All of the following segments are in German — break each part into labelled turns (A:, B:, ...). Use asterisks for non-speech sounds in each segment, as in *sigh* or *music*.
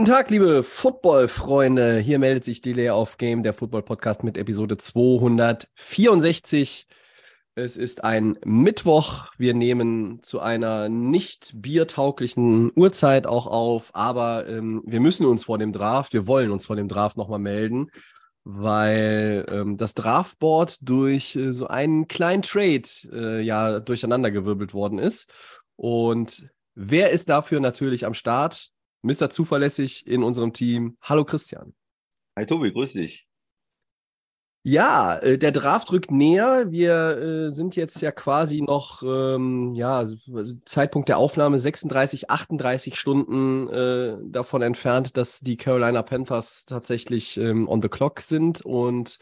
A: Guten Tag, liebe Football-Freunde. Hier meldet sich Delay of Game, der Football-Podcast mit Episode 264. Es ist ein Mittwoch. Wir nehmen zu einer nicht biertauglichen Uhrzeit auch auf, aber ähm, wir müssen uns vor dem Draft, wir wollen uns vor dem Draft nochmal melden, weil ähm, das Draftboard durch äh, so einen kleinen Trade äh, ja durcheinandergewirbelt worden ist. Und wer ist dafür natürlich am Start? Mr. Zuverlässig in unserem Team. Hallo Christian.
B: Hi Tobi, grüß dich.
A: Ja, äh, der Draft rückt näher. Wir äh, sind jetzt ja quasi noch, ähm, ja, Zeitpunkt der Aufnahme 36, 38 Stunden äh, davon entfernt, dass die Carolina Panthers tatsächlich ähm, on the clock sind. Und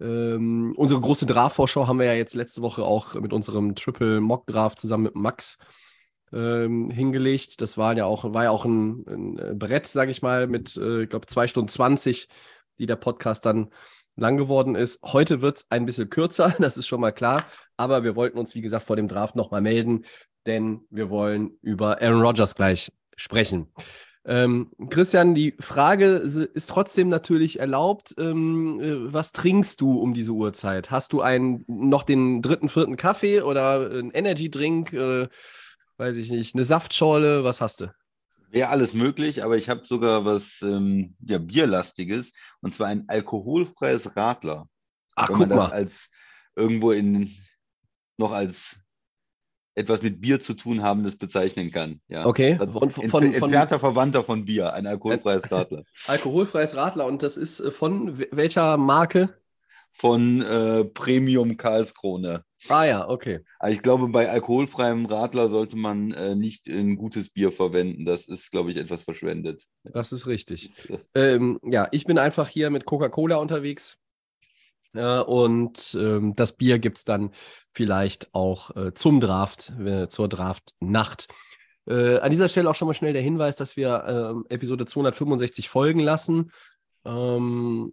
A: ähm, unsere große Draft-Vorschau haben wir ja jetzt letzte Woche auch mit unserem Triple Mock Draft zusammen mit Max ähm, hingelegt. Das war ja auch, war ja auch ein, ein äh, Brett, sage ich mal, mit, äh, ich glaube, zwei Stunden 20, die der Podcast dann lang geworden ist. Heute wird es ein bisschen kürzer, *laughs* das ist schon mal klar. Aber wir wollten uns, wie gesagt, vor dem Draft nochmal melden, denn wir wollen über Aaron Rodgers gleich sprechen. Ähm, Christian, die Frage ist trotzdem natürlich erlaubt. Ähm, äh, was trinkst du um diese Uhrzeit? Hast du einen noch den dritten, vierten Kaffee oder einen Energy-Drink? Äh, weiß ich nicht, eine Saftschorle? Was hast du?
B: Wäre alles möglich, aber ich habe sogar was ähm, ja, Bierlastiges und zwar ein alkoholfreies Radler.
A: Ach,
B: Wenn
A: guck
B: man das
A: mal.
B: als irgendwo in noch als etwas mit Bier zu tun habendes bezeichnen kann. Ja.
A: Okay.
B: Das-
A: Und von, von,
B: entfernter Verwandter von Bier, ein alkoholfreies *laughs* Radler.
A: alkoholfreies Radler und das ist äh, von welcher Marke?
B: Von äh, Premium Karlskrone.
A: Ah ja, okay.
B: Aber ich glaube, bei alkoholfreiem Radler sollte man äh, nicht ein gutes Bier verwenden. Das ist, glaube ich, etwas verschwendet.
A: Das ist richtig. *laughs* Ähm, ja, ich bin einfach hier mit Coca-Cola unterwegs. Äh, und ähm, das Bier gibt es dann vielleicht auch äh, zum Draft, äh, zur Draft-Nacht. Äh, an dieser Stelle auch schon mal schnell der Hinweis, dass wir ähm, Episode 265 folgen lassen. Ähm,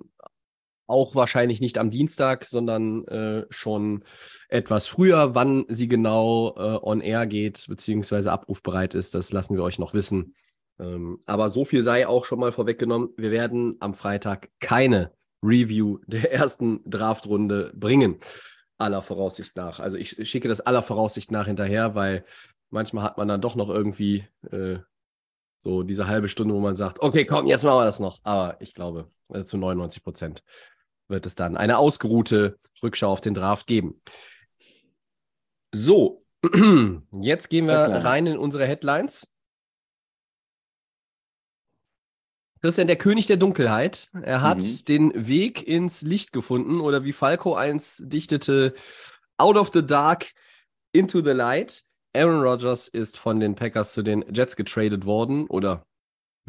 A: auch wahrscheinlich nicht am Dienstag, sondern äh, schon etwas früher. Wann sie genau äh, on air geht, beziehungsweise abrufbereit ist, das lassen wir euch noch wissen. Ähm, aber so viel sei auch schon mal vorweggenommen. Wir werden am Freitag keine Review der ersten Draftrunde bringen. Aller Voraussicht nach. Also ich schicke das aller Voraussicht nach hinterher, weil manchmal hat man dann doch noch irgendwie äh, so diese halbe Stunde, wo man sagt, okay, komm, jetzt machen wir das noch. Aber ich glaube, äh, zu 99 Prozent wird es dann eine ausgeruhte Rückschau auf den Draft geben. So, *clears throat* jetzt gehen wir
B: Headline.
A: rein in unsere Headlines. Christian, der König der Dunkelheit. Er hat
B: Mhm.
A: den Weg ins Licht gefunden oder wie Falco einst dichtete, out of the dark into the light. Aaron Rodgers ist von den Packers zu den Jets getradet worden oder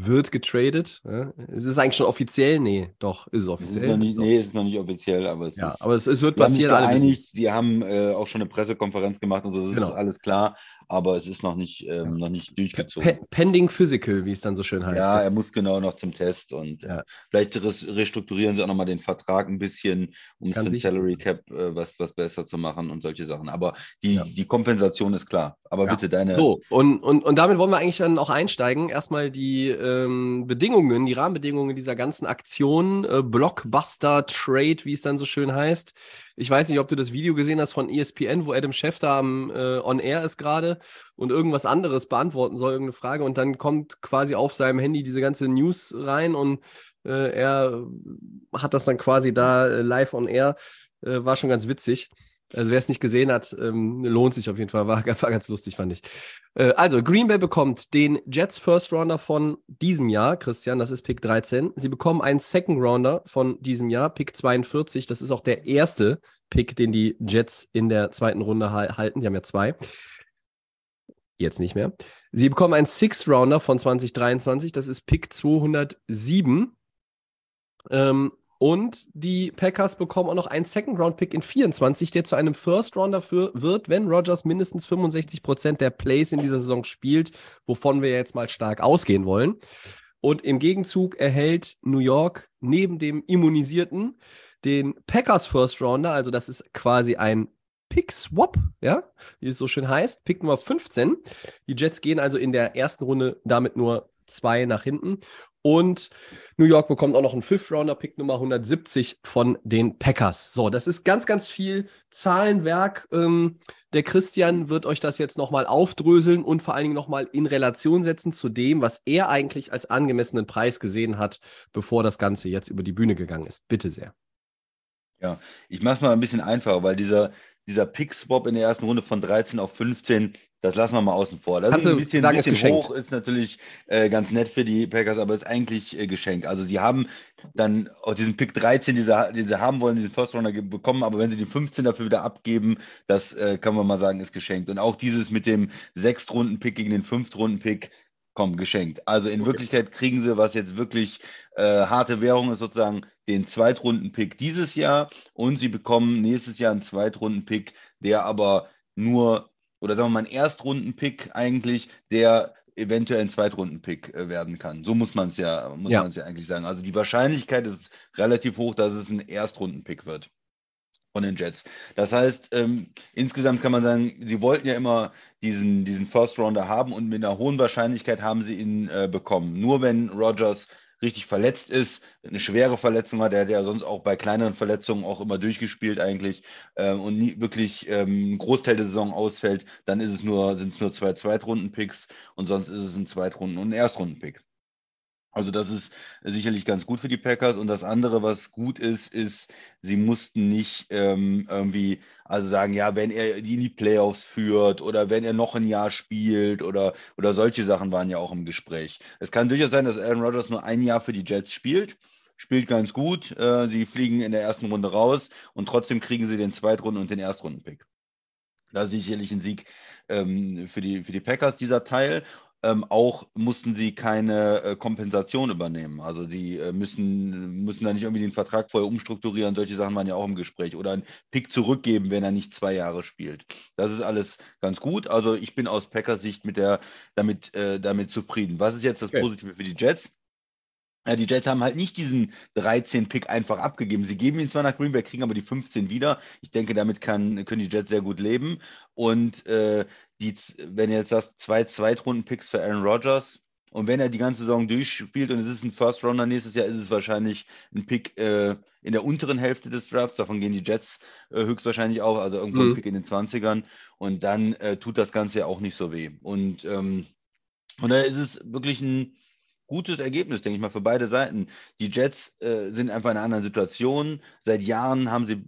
A: wird getradet. Ja, Es ist eigentlich schon offiziell. Nee, doch, ist es
B: Es ist
A: offiziell.
B: noch nicht,
A: Ist
B: nee, es ist noch nicht offiziell, aber es
A: Ja,
B: ist.
A: aber es, es wird
B: Wir haben
A: passieren. alle
B: sie haben äh, auch schon eine Pressekonferenz gemacht und so, das
A: Genau.
B: ist alles klar, aber es ist noch nicht, ähm, noch nicht durchgezogen.
A: Pe pending Physical, wie es dann so schön heißt.
B: Ja, er muss genau noch zum Test und
A: Ja.
B: vielleicht res- restrukturieren sie auch nochmal den Vertrag ein bisschen, um es
A: Kann sicher.
B: Salary Cap äh, was, was besser zu machen und solche Sachen. Aber die,
A: Ja.
B: die Kompensation ist klar. Aber
A: Ja.
B: bitte deine.
A: So, und, und, und damit wollen wir eigentlich dann auch einsteigen. Erstmal die ähm, Bedingungen, die Rahmenbedingungen dieser ganzen Aktion, äh, Blockbuster Trade, wie es dann so schön heißt. Ich weiß nicht, ob du das Video gesehen hast von ESPN, wo Adam Schefter am äh, On Air ist gerade und irgendwas anderes beantworten soll, irgendeine Frage. Und dann kommt quasi auf seinem Handy diese ganze News rein und äh, er hat das dann quasi da äh, live on air. Äh, war schon ganz witzig. Also wer es nicht gesehen hat, ähm, lohnt sich auf jeden Fall. War, *laughs* war ganz lustig, fand ich. Äh, also, Green Bay bekommt den Jets First Rounder von diesem Jahr, Christian, das ist Pick 13. Sie bekommen einen Second Rounder von diesem Jahr, Pick 42. Das ist auch der erste Pick, den die Jets in der zweiten Runde ha- halten. Die haben ja zwei. Jetzt nicht mehr. Sie bekommen einen Sixth Rounder von 2023. Das ist Pick 207. Ähm, Und die Packers bekommen auch noch einen Second-Round-Pick in 24, der zu einem First-Rounder wird, wenn Rodgers mindestens 65 Prozent der Plays in dieser Saison spielt, wovon wir jetzt mal stark ausgehen wollen. Und im Gegenzug erhält New York neben dem Immunisierten den Packers First Rounder, also das ist quasi ein Pick Swap, ja, wie es so schön heißt, Pick Nummer 15. Die Jets gehen also in der ersten Runde damit nur zwei nach hinten. Und New York bekommt auch noch einen Fifth-Rounder-Pick Nummer 170 von den Packers. So, das ist ganz, ganz viel Zahlenwerk. Ähm, der Christian wird euch das jetzt nochmal aufdröseln und vor allen Dingen nochmal in Relation setzen zu dem, was er eigentlich als angemessenen Preis gesehen hat, bevor das Ganze jetzt über die Bühne gegangen ist. Bitte sehr.
B: Ja, ich mache es mal ein bisschen einfacher, weil dieser, dieser Pick-Swap in der ersten Runde von 13 auf 15, das lassen wir mal außen vor. Das
A: Kannst
B: ist
A: ein
B: bisschen,
A: sagen,
B: bisschen
A: ist
B: hoch, ist natürlich äh, ganz nett für die Packers, aber ist eigentlich äh, geschenkt. Also sie haben dann auch diesen Pick 13, den sie, den sie haben wollen, diesen First Runner bekommen, aber wenn sie den 15 dafür wieder abgeben, das äh, kann man mal sagen, ist geschenkt. Und auch dieses mit dem Sechstrunden-Pick gegen den Fünftrunden-Pick, komm, geschenkt. Also in okay. Wirklichkeit kriegen sie, was jetzt wirklich äh, harte Währung ist, sozusagen den Zweitrunden-Pick dieses Jahr und sie bekommen nächstes Jahr einen Zweitrunden-Pick, der aber nur, oder sagen wir mal, einen Erstrunden-Pick eigentlich, der eventuell ein Zweitrunden-Pick äh, werden kann. So muss man es ja, muss ja. man es ja eigentlich sagen. Also die Wahrscheinlichkeit ist relativ hoch, dass es ein Erstrunden-Pick wird von den Jets. Das heißt, ähm, insgesamt kann man sagen, sie wollten ja immer diesen, diesen First Rounder haben und mit einer hohen Wahrscheinlichkeit haben sie ihn äh, bekommen. Nur wenn Rogers richtig verletzt ist, eine schwere Verletzung hat, der hat ja sonst auch bei kleineren Verletzungen auch immer durchgespielt eigentlich ähm, und nie wirklich ähm, ein Großteil der Saison ausfällt, dann ist es nur, sind es nur zwei Zweitrunden-Picks und sonst ist es ein Zweitrunden- und ein Erstrunden-Pick. Also das ist sicherlich ganz gut für die Packers. Und das andere, was gut ist, ist, sie mussten nicht ähm, irgendwie, also sagen, ja, wenn er die in die Playoffs führt oder wenn er noch ein Jahr spielt oder, oder solche Sachen waren ja auch im Gespräch. Es kann durchaus sein, dass Aaron Rodgers nur ein Jahr für die Jets spielt. Spielt ganz gut. Äh, sie fliegen in der ersten Runde raus und trotzdem kriegen sie den Zweitrunden- und den Erstrunden-Pick. Ist sicherlich ein Sieg ähm, für, die, für die Packers, dieser Teil ähm, auch mussten sie keine äh, Kompensation übernehmen. Also sie äh, müssen, müssen da nicht irgendwie den Vertrag vorher umstrukturieren. Solche Sachen waren ja auch im Gespräch. Oder einen Pick zurückgeben, wenn er nicht zwei Jahre spielt. Das ist alles ganz gut. Also ich bin aus Packers Sicht mit der, damit, äh, damit zufrieden. Was ist jetzt das okay. Positive für die Jets? Ja, die Jets haben halt nicht diesen 13-Pick einfach abgegeben. Sie geben ihn zwar nach Green Bay, kriegen aber die 15 wieder. Ich denke, damit kann, können die Jets sehr gut leben. Und äh, die, wenn jetzt das zwei Zweitrunden-Picks für Aaron Rodgers und wenn er die ganze Saison durchspielt und es ist ein First Rounder nächstes Jahr, ist es wahrscheinlich ein Pick äh, in der unteren Hälfte des Drafts. Davon gehen die Jets äh, höchstwahrscheinlich auch, also irgendwo mhm. ein Pick in den 20ern. Und dann äh, tut das Ganze ja auch nicht so weh. Und ähm, und da ist es wirklich ein gutes Ergebnis, denke ich mal, für beide Seiten. Die Jets äh, sind einfach in einer anderen Situation. Seit Jahren haben sie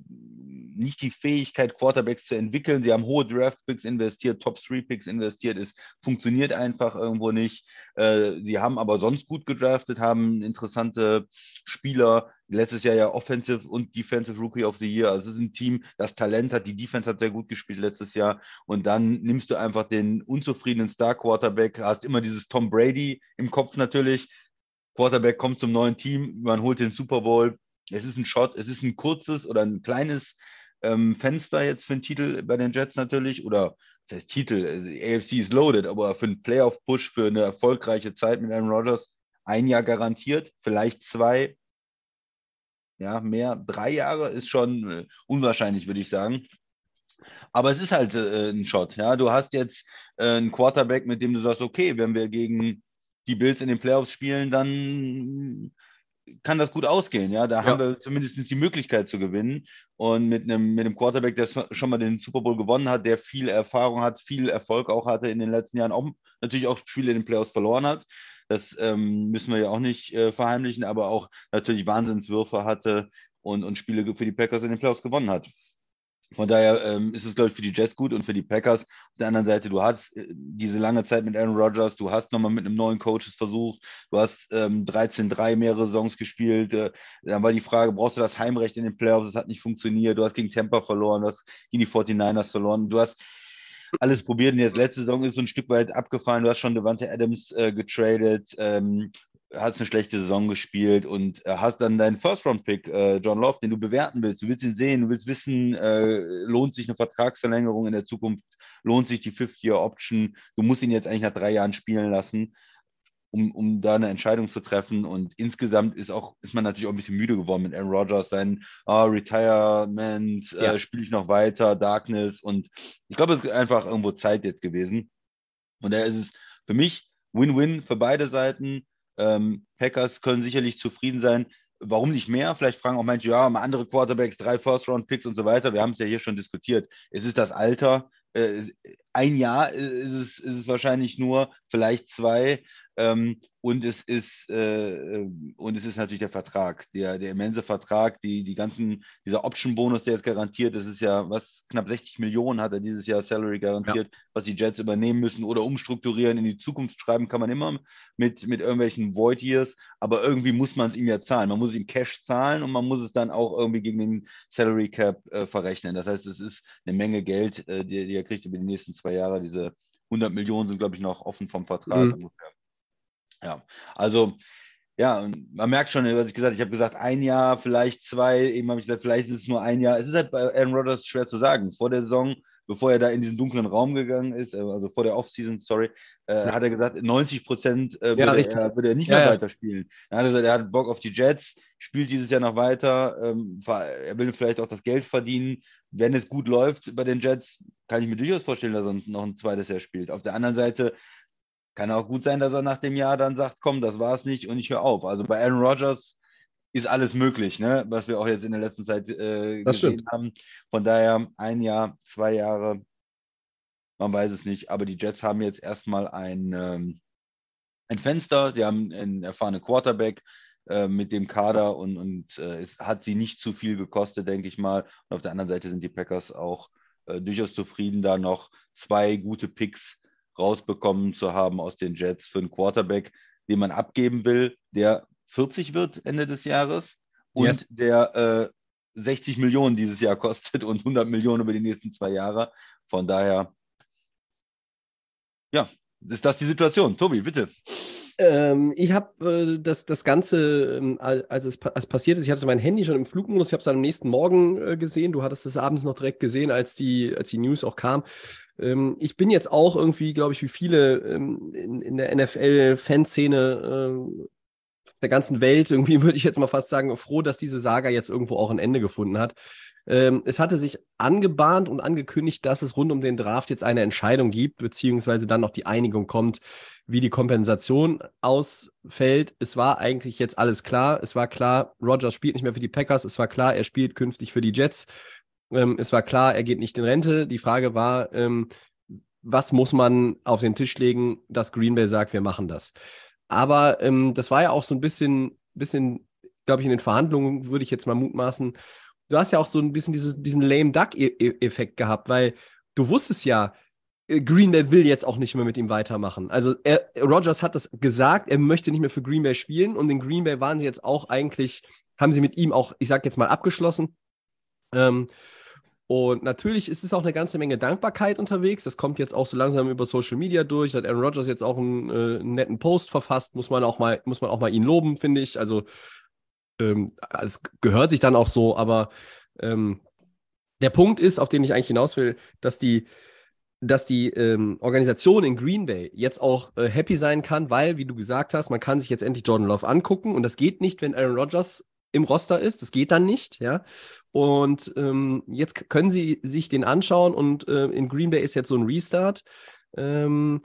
B: nicht die Fähigkeit, Quarterbacks zu entwickeln. Sie haben hohe Draft-Picks investiert, Top-3-Picks investiert. Es funktioniert einfach irgendwo nicht. Äh, sie haben aber sonst gut gedraftet, haben interessante Spieler. Letztes Jahr ja Offensive und Defensive Rookie of the Year. Also es ist ein Team, das Talent hat. Die Defense hat sehr gut gespielt letztes Jahr. Und dann nimmst du einfach den unzufriedenen Star-Quarterback, hast immer dieses Tom Brady im Kopf natürlich. Quarterback kommt zum neuen Team, man holt den Super Bowl. Es ist ein Shot, es ist ein kurzes oder ein kleines ähm, Fenster jetzt für einen Titel bei den Jets natürlich. Oder das heißt Titel, also AFC ist loaded, aber für einen Playoff-Push, für eine erfolgreiche Zeit mit Aaron Rodgers ein Jahr garantiert, vielleicht zwei, ja, mehr, drei Jahre ist schon äh, unwahrscheinlich, würde ich sagen. Aber es ist halt äh, ein Shot. Ja, du hast jetzt äh, einen Quarterback, mit dem du sagst, okay, wenn wir gegen die Bills in den Playoffs spielen, dann kann das gut ausgehen. Ja, da ja. haben wir zumindest die Möglichkeit zu gewinnen. Und mit einem, mit einem Quarterback, der schon mal den Super Bowl gewonnen hat, der viel Erfahrung hat, viel Erfolg auch hatte in den letzten Jahren, auch natürlich auch Spiele in den Playoffs verloren hat. Das ähm, müssen wir ja auch nicht äh, verheimlichen, aber auch natürlich Wahnsinnswürfe hatte und, und Spiele für die Packers in den Playoffs gewonnen hat. Von daher ähm, ist es, glaube ich, für die Jets gut und für die Packers. Auf der anderen Seite, du hast äh, diese lange Zeit mit Aaron Rodgers, du hast nochmal mit einem neuen Coach es versucht, du hast ähm, 13-3 mehrere Songs gespielt. Äh, dann war die Frage, brauchst du das Heimrecht in den Playoffs? Das hat nicht funktioniert. Du hast gegen Tampa verloren, du hast gegen die 49ers verloren. Du hast alles probiert und jetzt letzte Saison ist so ein Stück weit abgefallen. Du hast schon Devante Adams äh, getradet. Ähm, hast eine schlechte Saison gespielt und äh, hast dann deinen First-Round-Pick, äh, John Love, den du bewerten willst. Du willst ihn sehen, du willst wissen, äh, lohnt sich eine Vertragsverlängerung in der Zukunft, lohnt sich die Fifth-Year-Option. Du musst ihn jetzt eigentlich nach drei Jahren spielen lassen, um, um da eine Entscheidung zu treffen. Und insgesamt ist auch, ist man natürlich auch ein bisschen müde geworden mit Aaron Rodgers, sein oh, Retirement, äh, ja. spiele ich noch weiter, Darkness. Und ich glaube, es ist einfach irgendwo Zeit jetzt gewesen. Und da ist es für mich Win-Win für beide Seiten ähm, Packers können sicherlich zufrieden sein. Warum nicht mehr? Vielleicht fragen auch manche, ja, mal andere Quarterbacks, drei First-Round-Picks und so weiter. Wir haben es ja hier schon diskutiert. Es ist das Alter. Äh, ein Jahr ist es, ist es wahrscheinlich nur, vielleicht zwei. Ähm, und es ist äh, äh, und es ist natürlich der Vertrag, der, der immense Vertrag, die, die ganzen, dieser Option-Bonus, der jetzt garantiert, das ist ja, was, knapp 60 Millionen hat er dieses Jahr Salary garantiert, ja. was die Jets übernehmen müssen oder umstrukturieren, in die Zukunft schreiben kann man immer mit, mit irgendwelchen Void Years, aber irgendwie muss man es ihm ja zahlen. Man muss ihm Cash zahlen und man muss es dann auch irgendwie gegen den Salary Cap äh, verrechnen. Das heißt, es ist eine Menge Geld, äh, die, die er kriegt über die nächsten zwei Jahre. Diese 100 Millionen sind, glaube ich, noch offen vom Vertrag mhm. ungefähr. Ja, also ja, man merkt schon, was ich gesagt habe. Ich habe gesagt, ein Jahr, vielleicht zwei. Eben habe ich gesagt, vielleicht ist es nur ein Jahr. Es ist halt bei Aaron Rodgers schwer zu sagen. Vor der Saison, bevor er da in diesen dunklen Raum gegangen ist, äh, also vor der Offseason, sorry, äh, ja. hat er gesagt, 90 Prozent äh, würde, ja, er, würde, er, nicht ja, mehr weiterspielen. Dann hat er gesagt, er hat Bock auf die Jets, spielt dieses Jahr noch weiter. Ähm, er will vielleicht auch das Geld verdienen. Wenn es gut läuft bei den Jets, kann ich mir durchaus vorstellen, dass er noch ein zweites Jahr spielt. Auf der anderen Seite kann auch gut sein, dass er nach dem Jahr dann sagt, komm, das war's nicht und ich höre auf. Also bei Aaron Rodgers ist alles möglich, ne? was wir auch jetzt in der letzten Zeit äh, gesehen stimmt. haben. Von daher ein Jahr, zwei Jahre, man weiß es nicht. Aber die Jets haben jetzt erstmal ein, ähm, ein Fenster, sie haben einen erfahrenen Quarterback äh, mit dem Kader und, und äh, es hat sie nicht zu viel gekostet, denke ich mal. Und auf der anderen Seite sind die Packers auch äh, durchaus zufrieden, da noch zwei gute Picks rausbekommen zu haben aus den Jets für einen Quarterback, den man abgeben will, der 40 wird Ende des Jahres und yes. der äh, 60 Millionen dieses Jahr *laughs* kostet und 100 Millionen über die nächsten zwei Jahre. Von daher, ja, ist das die Situation. Tobi, bitte.
A: Ähm, ich habe äh, das, das Ganze, ähm, als es als passiert ist, ich hatte mein Handy schon im Flugmodus, ich habe es am nächsten Morgen äh, gesehen. Du hattest es abends noch direkt gesehen, als die, als die News auch kam. Ähm, ich bin jetzt auch irgendwie, glaube ich, wie viele ähm, in, in der NFL-Fanszene äh, der ganzen Welt, irgendwie *laughs* würde ich jetzt mal fast sagen, froh, dass diese Saga jetzt irgendwo auch ein Ende gefunden hat. Ähm, es hatte sich angebahnt und angekündigt, dass es rund um den Draft jetzt eine Entscheidung gibt, beziehungsweise dann noch die Einigung kommt, wie die Kompensation ausfällt. Es war eigentlich jetzt alles klar. Es war klar, Rogers spielt nicht mehr für die Packers. Es war klar, er spielt künftig für die Jets. Ähm, es war klar, er geht nicht in Rente. Die Frage war, ähm, was muss man auf den Tisch legen, dass Green Bay sagt, wir machen das. Aber ähm, das war ja auch so ein bisschen, bisschen glaube ich, in den Verhandlungen, würde ich jetzt mal mutmaßen, du hast ja auch so ein bisschen dieses, diesen lame Duck-Effekt gehabt, weil du wusstest ja, äh, Green Bay will jetzt auch nicht mehr mit ihm weitermachen. Also er, Rogers hat das gesagt, er möchte nicht mehr für Green Bay spielen und in Green Bay waren sie jetzt auch eigentlich, haben sie mit ihm auch, ich sag jetzt mal, abgeschlossen. Ähm, und natürlich ist es auch eine ganze Menge Dankbarkeit unterwegs. Das kommt jetzt auch so langsam über Social Media durch. Da hat Aaron Rodgers jetzt auch einen, äh, netten Post verfasst. Muss man auch mal, muss man auch mal ihn loben, finde ich. Also ähm, es gehört sich dann auch so, aber ähm, der Punkt ist, auf den ich eigentlich hinaus will, dass die, dass die ähm, Organisation in Green Bay jetzt auch äh, happy sein kann, weil, wie du gesagt hast, man kann sich jetzt endlich Jordan Love angucken und das geht nicht, wenn Aaron Rodgers im Roster ist. Das geht dann nicht, ja. Und ähm, jetzt können sie sich den anschauen und äh, in Green Bay ist jetzt so ein Restart. Ähm,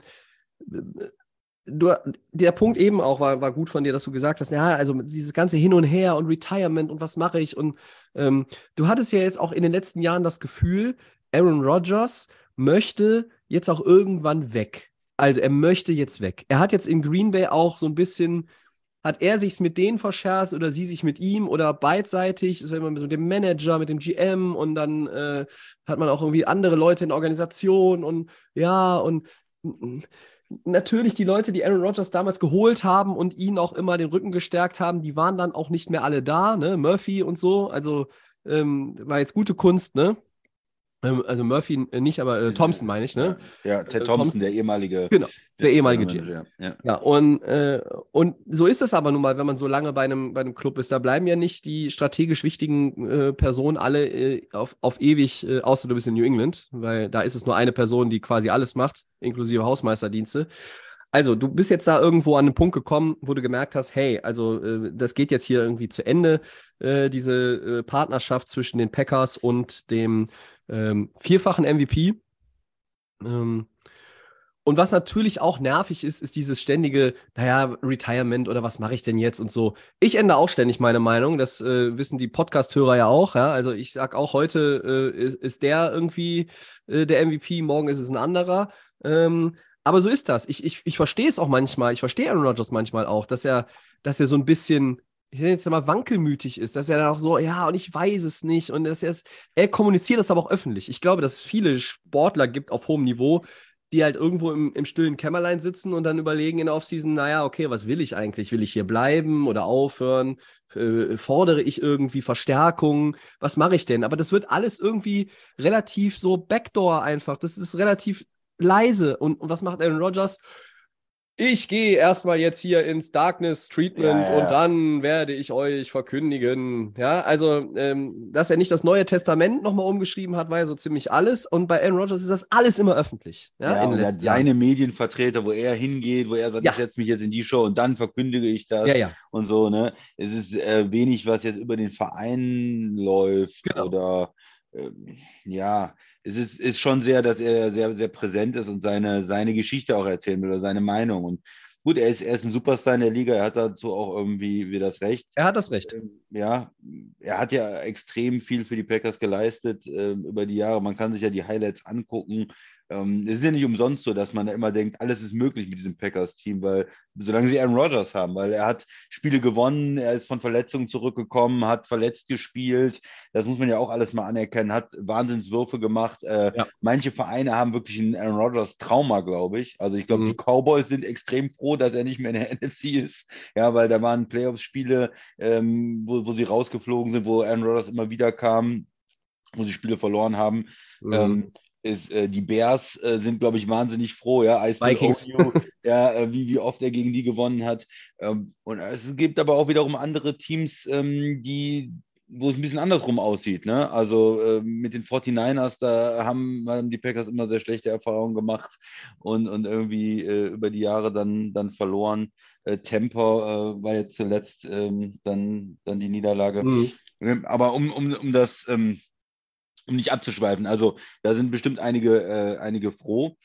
A: du, der Punkt eben auch war, war gut von dir, dass du gesagt hast, ja, also dieses ganze Hin und Her und Retirement und was mache ich und ähm, du hattest ja jetzt auch in den letzten Jahren das Gefühl, Aaron Rodgers möchte jetzt auch irgendwann weg. Also er möchte jetzt weg. Er hat jetzt in Green Bay auch so ein bisschen hat er sich's mit denen verscherzt oder sie sich mit ihm oder beidseitig, das war immer mit dem Manager, mit dem GM und dann äh, hat man auch irgendwie andere Leute in der Organisation und ja und natürlich die Leute, die Aaron Rodgers damals geholt haben und ihn auch immer den Rücken gestärkt haben, die waren dann auch nicht mehr alle da, ne? Murphy und so, also ähm, war jetzt gute Kunst, ne? Ähm, also Murphy äh, nicht, aber äh, Thompson meine ich, ne?
B: Ja, Ted
A: Äh,
B: Thompson,
A: Thompson.
B: der ehemalige.
A: Genau, der ehemalige
B: Manager, Ja.
A: Ja, und, äh, und so ist es aber nun mal, wenn man so lange bei einem, bei einem Club ist. Da bleiben ja nicht die strategisch wichtigen äh, Personen alle äh, auf, auf ewig, außer du bist in New England, weil da ist es nur eine Person, die quasi alles macht, inklusive Hausmeisterdienste. Also, du bist jetzt da irgendwo an einen Punkt gekommen, wo du gemerkt hast, hey, also äh, das geht jetzt hier irgendwie zu Ende, äh, diese äh, Partnerschaft zwischen den Packers und dem ähm, vierfachen MVP. Ähm, und was natürlich auch nervig ist, ist dieses ständige, naja, Retirement oder was mache ich denn jetzt und so. Ich ändere auch ständig meine Meinung, das äh, wissen die Podcast-Hörer ja auch. Ja? Also ich sage auch, heute äh, ist, ist der irgendwie äh, der MVP, morgen ist es ein anderer. Ähm, aber so ist das. Ich, ich, ich verstehe es auch manchmal, ich verstehe Aaron Rodgers manchmal auch, dass er, dass er so ein bisschen, ich nenne jetzt mal wankelmütig ist, dass er dann auch so, ja, und ich weiß es nicht. Und dass er es, er kommuniziert das aber auch öffentlich. Ich glaube, dass es viele Sportler gibt auf hohem Niveau, die halt irgendwo im, im stillen Kämmerlein sitzen und dann überlegen in der Offseason, naja, okay, was will ich eigentlich? Will ich hier bleiben oder aufhören? Äh, fordere ich irgendwie Verstärkung? Was mache ich denn? Aber das wird alles irgendwie relativ so Backdoor einfach. Das ist relativ leise. Und, und was macht Aaron Rodgers? Ich gehe erstmal jetzt hier ins Darkness Treatment
B: Ja, ja.
A: und dann werde ich euch verkündigen. Ja, also, ähm, dass er nicht das Neue Testament nochmal umgeschrieben hat, war ja so ziemlich alles. Und bei Aaron Rodgers ist das alles immer öffentlich. Ja,
B: Ja,
A: in
B: seine Medienvertreter, wo er hingeht, wo er sagt, ich setze mich jetzt in die Show und dann verkündige ich das
A: Ja, ja.
B: und so, ne? Es ist äh, wenig, was jetzt über den Verein läuft
A: Genau.
B: oder ähm, ja, es ist, ist schon sehr, dass er sehr, sehr präsent ist und seine, seine Geschichte auch erzählen will oder seine Meinung. Und gut, er ist, er ist ein Superstar in der Liga, er hat dazu auch irgendwie wieder das Recht.
A: Er hat das Recht.
B: Ähm, Ja, er hat ja extrem viel für die Packers geleistet ähm, über die Jahre. Man kann sich ja die Highlights angucken. Ähm, es ist ja nicht umsonst so, dass man da immer denkt, alles ist möglich mit diesem Packers-Team, weil solange sie Aaron Rodgers haben, weil er hat Spiele gewonnen, er ist von Verletzungen zurückgekommen, hat verletzt gespielt. Das muss man ja auch alles mal anerkennen, hat Wahnsinnswürfe gemacht. Äh,
A: Ja.
B: Manche Vereine haben wirklich ein Aaron Rodgers-Trauma, glaube ich. Also ich glaube,
A: Mhm.
B: die Cowboys sind extrem froh, dass er nicht mehr in der *laughs* NFC ist. Ja, weil da waren Playoffs-Spiele, ähm, wo, wo sie rausgeflogen sind, wo Aaron Rodgers immer wieder kam, wo sie Spiele verloren haben.
A: Mhm.
B: Ähm, ist, äh, die Bears äh, sind, glaube ich, wahnsinnig froh, ja. I still
A: Vikings.
B: you, ja, äh, wie, wie oft er gegen die gewonnen hat. Ähm, und es gibt aber auch wiederum andere Teams, ähm, die, wo es ein bisschen andersrum aussieht, ne? Also äh, mit den 49ers, da haben, haben die Packers immer sehr schlechte Erfahrungen gemacht und, und irgendwie äh, über die Jahre dann, dann verloren. Äh, Temper äh, war jetzt zuletzt ähm, dann, dann die Niederlage.
A: Mhm.
B: Ähm, Aber um, um, um das, ähm, um nicht abzuschweifen, also da sind bestimmt einige, äh, einige froh.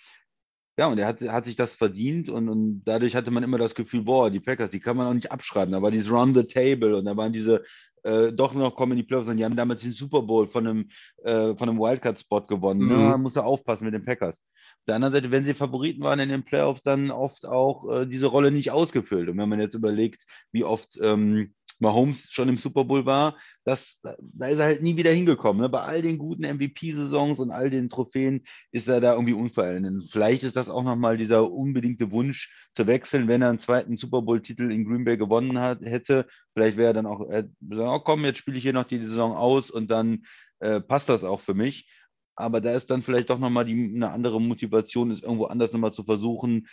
B: Ja, und er hat, hat sich das verdient und, und dadurch hatte man immer das Gefühl, boah, die Packers, die kann man auch nicht abschreiben. Da war dieses Run the Table und da waren diese äh, doch noch kommen in die Playoffs und die haben damals den Super Bowl von einem, äh, von einem Wildcard-Spot gewonnen.
A: Mhm.
B: Ja, man muss da aufpassen mit den Packers. Auf der anderen Seite, wenn sie Favoriten waren in den Playoffs, dann oft auch äh, diese Rolle nicht ausgefüllt. Und wenn man jetzt überlegt, wie oft ähm, Mahomes schon im Super Bowl war, das, da ist er halt nie wieder hingekommen. Ne? Bei all den guten MVP-Saisons und all den Trophäen ist er da irgendwie unverändert. Vielleicht ist das auch nochmal dieser unbedingte Wunsch zu wechseln, wenn er einen zweiten Super Bowl-Titel in Green Bay gewonnen hat, hätte. Vielleicht wäre er dann auch, äh, sagen, oh komm, jetzt spiele ich hier noch die Saison aus und dann äh, passt das auch für mich. Aber da ist dann vielleicht doch nochmal eine andere Motivation, es irgendwo anders nochmal zu versuchen.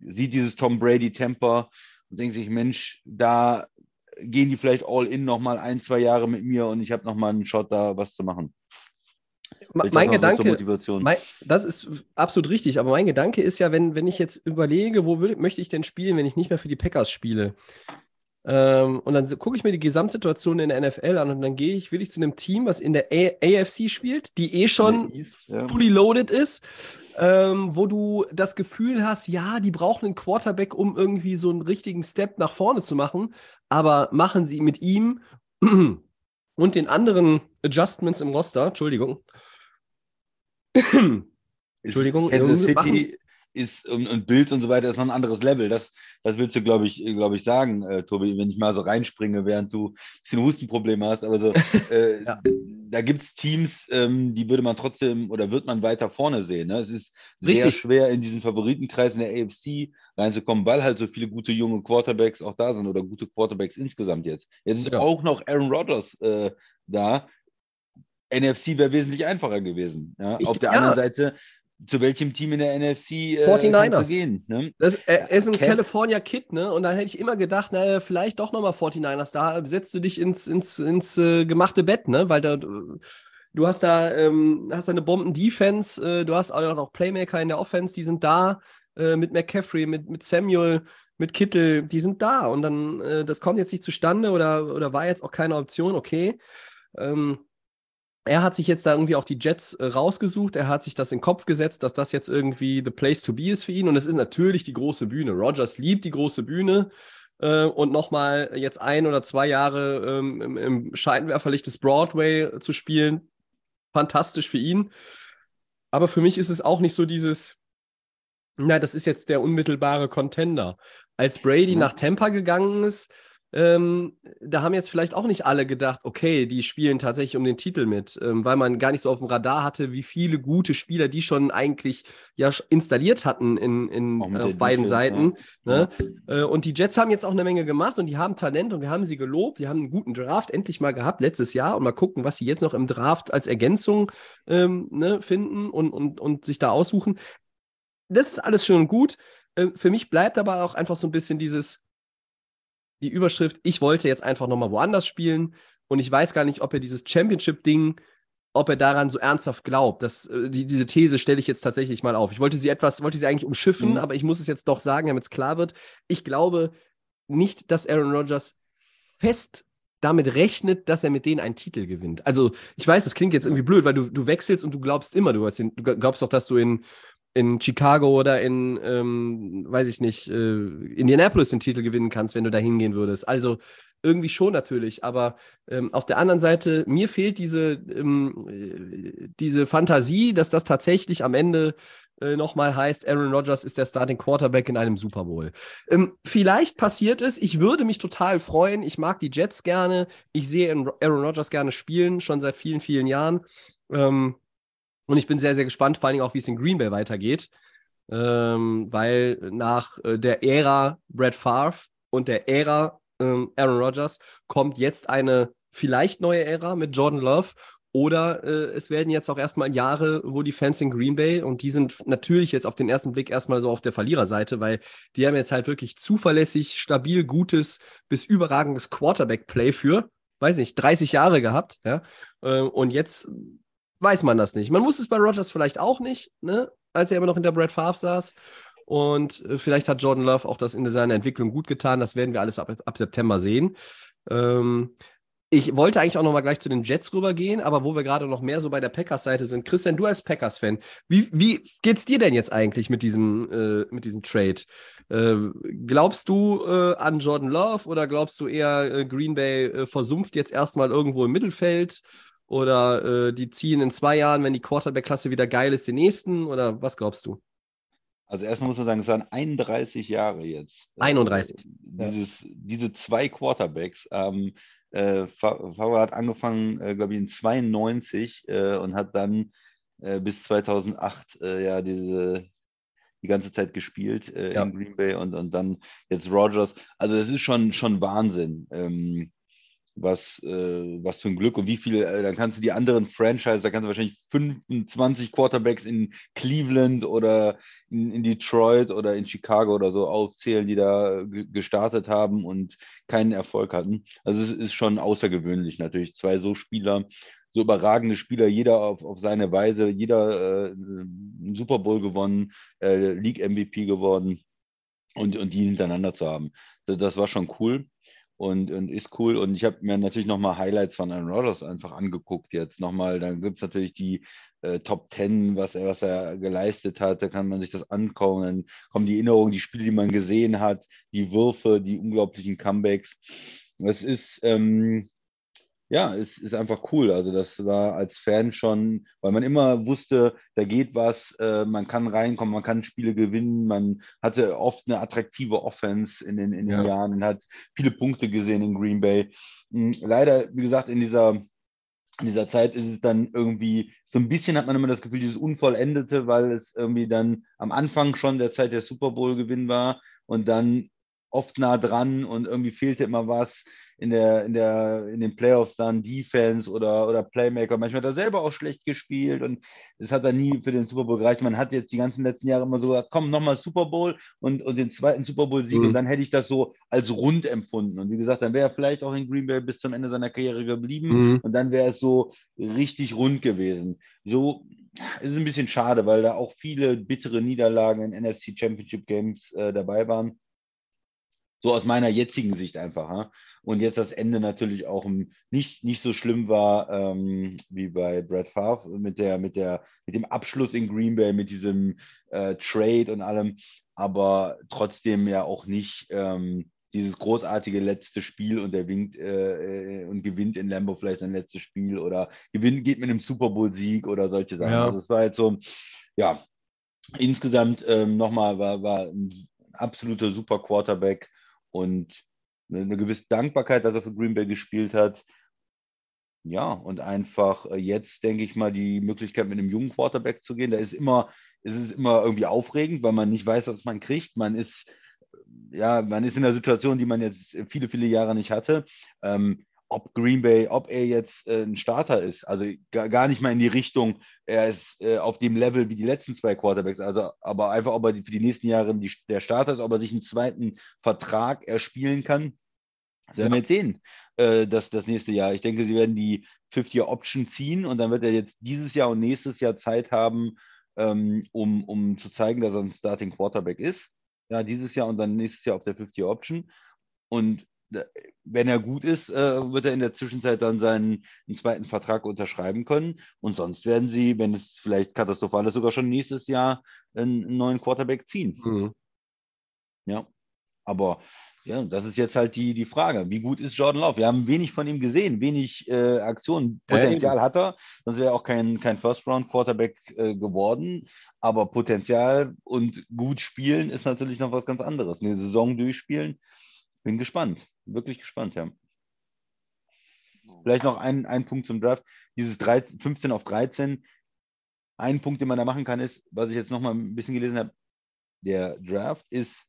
B: Sieht dieses Tom Brady-Temper und denkt sich, Mensch, da gehen die vielleicht all in nochmal ein, zwei Jahre mit mir und ich habe nochmal einen Shot da, was zu machen.
A: Ma-
B: Vielleicht
A: Mein Gedanke, mein, das ist absolut richtig, aber mein Gedanke ist ja, wenn, wenn ich jetzt überlege, wo will, möchte ich denn spielen, wenn ich nicht mehr für die Packers spiele? Ähm, und dann gucke ich mir die Gesamtsituation in der NFL an und dann gehe ich, will ich zu einem Team, was in der A AFC spielt, die eh schon
B: ja.
A: fully loaded ist, ähm, wo du das Gefühl hast, ja, die brauchen einen Quarterback, um irgendwie so einen richtigen Step nach vorne zu machen, aber machen sie mit ihm *clears throat* und den anderen Adjustments im Roster, Entschuldigung, *clears throat* Entschuldigung,
B: Kansas City ist und, und Bild und so weiter ist noch ein anderes Level. Das, das willst du, glaube ich, glaube ich, sagen, äh, Tobi, wenn ich mal so reinspringe, während du ein bisschen Hustenprobleme hast. Aber so, *laughs* äh,
A: Ja.
B: da gibt es Teams, ähm, die würde man trotzdem oder wird man weiter vorne sehen. Ne? Es ist sehr
A: Richtig.
B: schwer, in diesen Favoritenkreis in der AFC reinzukommen, weil halt so viele gute junge Quarterbacks auch da sind oder gute Quarterbacks insgesamt jetzt. Jetzt ist
A: Ja.
B: auch noch Aaron Rodgers äh, da NFC wäre wesentlich einfacher gewesen. Ja?
A: Ich-
B: Auf der
A: ja.
B: anderen Seite, zu welchem Team in der NFC äh,
A: 49ers.
B: kannst du gehen? Ne?
A: Das, er ist ein
B: Cap.
A: California Kid, ne? Und da hätte ich immer gedacht, naja, vielleicht doch nochmal 49ers. Da setzt du dich ins, ins, ins äh, gemachte Bett, ne? Weil da, äh, du hast da, ähm, hast da eine Bomben-Defense, äh, du hast auch noch Playmaker in der Offense, die sind da, äh, mit McCaffrey, mit, mit Samuel, mit Kittel, die sind da. Und dann, äh, das kommt jetzt nicht zustande oder, oder war jetzt auch keine Option, okay. Ähm, er hat sich jetzt da irgendwie auch die Jets äh, rausgesucht. Er hat sich das in den Kopf gesetzt, dass das jetzt irgendwie the place to be ist für ihn. Und es ist natürlich die große Bühne. Rogers liebt die große Bühne. Äh, und nochmal jetzt ein oder zwei Jahre ähm, im, im Scheinwerferlicht des Broadway zu spielen, fantastisch für ihn. Aber für mich ist es auch nicht so dieses, na, das ist jetzt der unmittelbare Contender. Als Brady
B: Ja.
A: nach Tampa gegangen ist, ähm, da haben jetzt vielleicht auch nicht alle gedacht, okay, die spielen tatsächlich um den Titel mit, ähm, weil man gar nicht so auf dem Radar hatte, wie viele gute Spieler die schon eigentlich ja installiert hatten in, in,
B: mit
A: auf beiden
B: Defense,
A: Seiten.
B: ja.
A: Ne? Äh, Und die Jets haben jetzt auch eine Menge gemacht und die haben Talent und wir haben sie gelobt. Die haben einen guten Draft endlich mal gehabt letztes Jahr und mal gucken, was sie jetzt noch im Draft als Ergänzung ähm, ne, finden und, und, und sich da aussuchen. Das ist alles schön und gut. Äh, Für mich bleibt aber auch einfach so ein bisschen dieses, die Überschrift, ich wollte jetzt einfach nochmal woanders spielen und ich weiß gar nicht, ob er dieses Championship-Ding, ob er daran so ernsthaft glaubt. Das, äh, die, diese These stelle ich jetzt tatsächlich mal auf. Ich wollte sie etwas, wollte sie eigentlich umschiffen,
B: Mhm.
A: aber ich muss es jetzt doch sagen, damit es klar wird. Ich glaube nicht, dass Aaron Rodgers fest damit rechnet, dass er mit denen einen Titel gewinnt. Also, ich weiß, das klingt jetzt irgendwie blöd, weil du, du wechselst und du glaubst immer, du, hast den, du glaubst doch, dass du in, in Chicago oder in, ähm, weiß ich nicht, äh, Indianapolis den Titel gewinnen kannst, wenn du da hingehen würdest. Also irgendwie schon natürlich, aber ähm, auf der anderen Seite, mir fehlt diese, ähm, äh, diese Fantasie, dass das tatsächlich am Ende äh, nochmal heißt, Aaron Rodgers ist der Starting Quarterback in einem Super Bowl. Ähm, vielleicht passiert es, ich würde mich total freuen, ich mag die Jets gerne, ich sehe Aaron Rodgers gerne spielen, schon seit vielen, vielen Jahren. Ähm, und ich bin sehr, sehr gespannt, vor Dingen auch, wie es in Green Bay weitergeht. Ähm, weil nach äh, der Ära Brett Favre und der Ära ähm, Aaron Rodgers kommt jetzt eine vielleicht neue Ära mit Jordan Love. Oder äh, es werden jetzt auch erstmal Jahre, wo die Fans in Green Bay, und die sind natürlich jetzt auf den ersten Blick erstmal so auf der Verliererseite, weil die haben jetzt halt wirklich zuverlässig, stabil, gutes bis überragendes Quarterback-Play für, weiß nicht, 30 Jahre gehabt. Ja? Äh, und jetzt weiß man das nicht. Man wusste es bei Rodgers vielleicht auch nicht, ne? als er immer noch hinter Brad Favre saß. Und äh, vielleicht hat Jordan Love auch das in seiner Entwicklung gut getan. Das werden wir alles ab, ab September sehen. Ähm, ich wollte eigentlich auch noch mal gleich zu den Jets rübergehen, aber wo wir gerade noch mehr so bei der Packers-Seite sind. Christian, du als Packers-Fan, wie, wie geht's dir denn jetzt eigentlich mit diesem, äh, mit diesem Trade? Äh, glaubst du äh, an Jordan Love oder glaubst du eher, äh, Green Bay äh, versumpft jetzt erstmal irgendwo im Mittelfeld? Oder äh, die ziehen in zwei Jahren, wenn die Quarterback-Klasse wieder geil ist, den nächsten? Oder was glaubst du?
B: Also erstmal muss man sagen, es waren 31 Jahre jetzt.
A: 31.
B: Äh, Dieses, diese zwei Quarterbacks. Ähm, äh, Fa- Favre hat angefangen, äh, glaube ich, in 92 äh, und hat dann äh, bis 2008 äh, ja diese die ganze Zeit gespielt
A: Ja.
B: in Green Bay und, und dann jetzt Rodgers. Also das ist schon, schon Wahnsinn. Ähm, was, äh, was für ein Glück und wie viel, äh, dann kannst du die anderen Franchise, da kannst du wahrscheinlich 25 Quarterbacks in Cleveland oder in, in Detroit oder in Chicago oder so aufzählen, die da ge- gestartet haben und keinen Erfolg hatten. Also es ist schon außergewöhnlich natürlich. Zwei so Spieler, so überragende Spieler, jeder auf, auf seine Weise, jeder äh, Super Bowl gewonnen, äh, League MVP geworden und, und die hintereinander zu haben. Das war schon cool und, und ist cool. Und ich habe mir natürlich nochmal Highlights von Aaron Rodgers einfach angeguckt jetzt nochmal. Dann gibt es natürlich die äh, Top 10, was er, was er geleistet hat. Da kann man sich das angucken. Dann kommen die Erinnerungen, die Spiele, die man gesehen hat, die Würfe, die unglaublichen Comebacks. Es ist, ähm, ja, es ist einfach cool. Also das war als Fan schon, weil man immer wusste, da geht was, äh, man kann reinkommen, man kann Spiele gewinnen, man hatte oft eine attraktive Offense in den, in den
A: Ja.
B: Jahren und hat viele Punkte gesehen in Green Bay. Mm, Leider, wie gesagt, in dieser, in dieser Zeit ist es dann irgendwie, so ein bisschen hat man immer das Gefühl, dieses Unvollendete, weil es irgendwie dann am Anfang schon der Zeit der Super Bowl-Gewinn war und dann oft nah dran und irgendwie fehlte immer was. In der, in der, in den Playoffs dann Defense oder, oder Playmaker. Manchmal hat er selber auch schlecht gespielt und es hat dann nie für den Super Bowl gereicht. Man hat jetzt die ganzen letzten Jahre immer so gesagt, komm, nochmal Super Bowl und, und den zweiten Super Bowl-Sieg mhm. und dann hätte ich das so als rund empfunden. Und wie gesagt, dann wäre er vielleicht auch in Green Bay bis zum Ende seiner Karriere geblieben mhm. und dann wäre es so richtig rund gewesen. So ist ein bisschen schade, weil da auch viele bittere Niederlagen in NFC Championship Games äh, dabei waren. So aus meiner jetzigen Sicht einfach. Ha? Und jetzt das Ende natürlich auch nicht, nicht so schlimm war ähm, wie bei Brad Favre mit, der, mit, der, mit dem Abschluss in Green Bay, mit diesem äh, Trade und allem, aber trotzdem ja auch nicht ähm, dieses großartige letzte Spiel und der winkt äh, äh, und gewinnt in Lambo vielleicht sein letztes Spiel oder gewinnt, geht mit einem Super Bowl-Sieg oder solche Sachen. Ja. Also es war jetzt so, ja, insgesamt ähm, nochmal war, war ein absoluter super Quarterback und eine, eine gewisse Dankbarkeit, dass er für Green Bay gespielt hat. Ja, und einfach äh, jetzt, denke ich mal, die Möglichkeit mit einem jungen Quarterback zu gehen, da ist immer, ist es immer irgendwie aufregend, weil man nicht weiß, was man kriegt. Man ist, ja, man ist in einer Situation, die man jetzt viele, viele Jahre nicht hatte. Ähm, ob Green Bay, ob er jetzt äh, ein Starter ist. Also gar, nicht mal in die Richtung, er ist äh, auf dem Level wie die letzten zwei Quarterbacks, also aber einfach, ob er die, für die nächsten Jahre die, der Starter ist, ob er sich einen zweiten Vertrag erspielen kann. Das werden wir jetzt sehen, äh, das, das nächste Jahr. Ich denke, sie werden die 50-Year-Option ziehen und dann wird er jetzt dieses Jahr und nächstes Jahr Zeit haben, ähm, um, um zu zeigen, dass er ein Starting Quarterback ist. Ja, dieses Jahr und dann nächstes Jahr auf der 50-Year-Option. Und wenn er gut ist, äh, wird er in der Zwischenzeit dann seinen zweiten Vertrag unterschreiben können. Und sonst werden sie, wenn es vielleicht katastrophal ist, sogar schon nächstes Jahr einen neuen Quarterback ziehen. Mhm. Ja, aber ja, das ist jetzt halt die, die Frage. Wie gut ist Jordan Love? Wir haben wenig von ihm gesehen, wenig äh, Aktionen. Potenzial ja, hat er, sonst wäre er auch kein, kein First-Round-Quarterback äh, geworden. Aber Potenzial und gut spielen ist natürlich noch was ganz anderes. Eine Saison durchspielen, bin gespannt wirklich gespannt, ja. Vielleicht noch ein, ein Punkt zum Draft. Dieses 13, 15 auf 13. Ein Punkt, den man da machen kann, ist, was ich jetzt noch mal ein bisschen gelesen habe, der Draft ist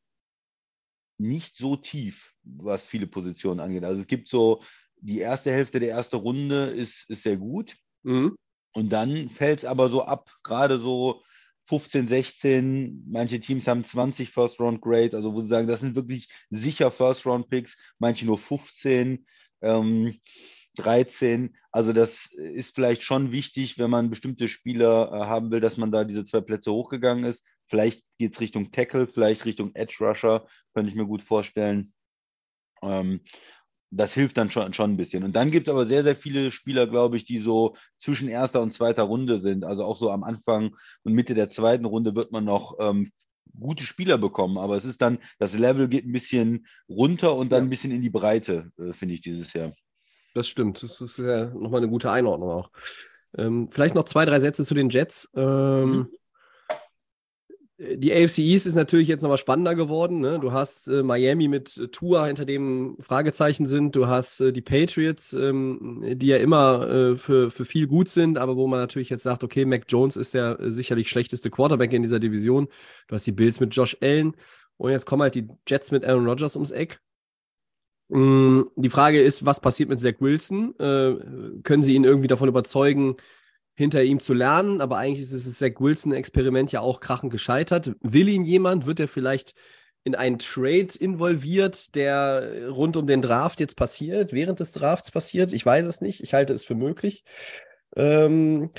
B: nicht so tief, was viele Positionen angeht. Also es gibt so, die erste Hälfte der ersten Runde ist, ist sehr gut. Mhm. Und dann fällt es aber so ab, gerade so 15, 16, manche Teams haben 20 First Round Grades, also wo sie sagen, das sind wirklich sicher First Round Picks, manche nur 15, ähm, 13. Also das ist vielleicht schon wichtig, wenn man bestimmte Spieler äh, haben will, dass man da diese zwei Plätze hochgegangen ist. Vielleicht geht es Richtung Tackle, vielleicht Richtung Edge Rusher, könnte ich mir gut vorstellen. Ähm, das hilft dann schon, schon ein bisschen. Und dann gibt es aber sehr, sehr viele Spieler, glaube ich, die so zwischen erster und zweiter Runde sind. Also auch so am Anfang und Mitte der zweiten Runde wird man noch ähm, gute Spieler bekommen. Aber es ist dann, das Level geht ein bisschen runter und dann ja. ein bisschen in die Breite, äh, finde ich, dieses Jahr.
A: Das stimmt. Das ist ja nochmal eine gute Einordnung auch. Ähm, vielleicht noch zwei, drei Sätze zu den Jets. Ähm, mhm die AFC East ist natürlich jetzt nochmal spannender geworden. Ne? Du hast äh, Miami mit äh, Tua, hinter dem Fragezeichen sind. Du hast äh, die Patriots, ähm, die ja immer äh, für, für viel gut sind, aber wo man natürlich jetzt sagt, okay, Mac Jones ist der äh, sicherlich schlechteste Quarterback in dieser Division. Du hast die Bills mit Josh Allen und jetzt kommen halt die Jets mit Aaron Rodgers ums Eck. Mm, die Frage ist, was passiert mit Zach Wilson? Äh, können sie ihn irgendwie davon überzeugen, hinter ihm zu lernen, aber eigentlich ist das Zach Wilson-Experiment ja auch krachend gescheitert. Will ihn jemand? Wird er vielleicht in einen Trade involviert, der rund um den Draft jetzt passiert, während des Drafts passiert? Ich weiß es nicht. Ich halte es für möglich. Ähm,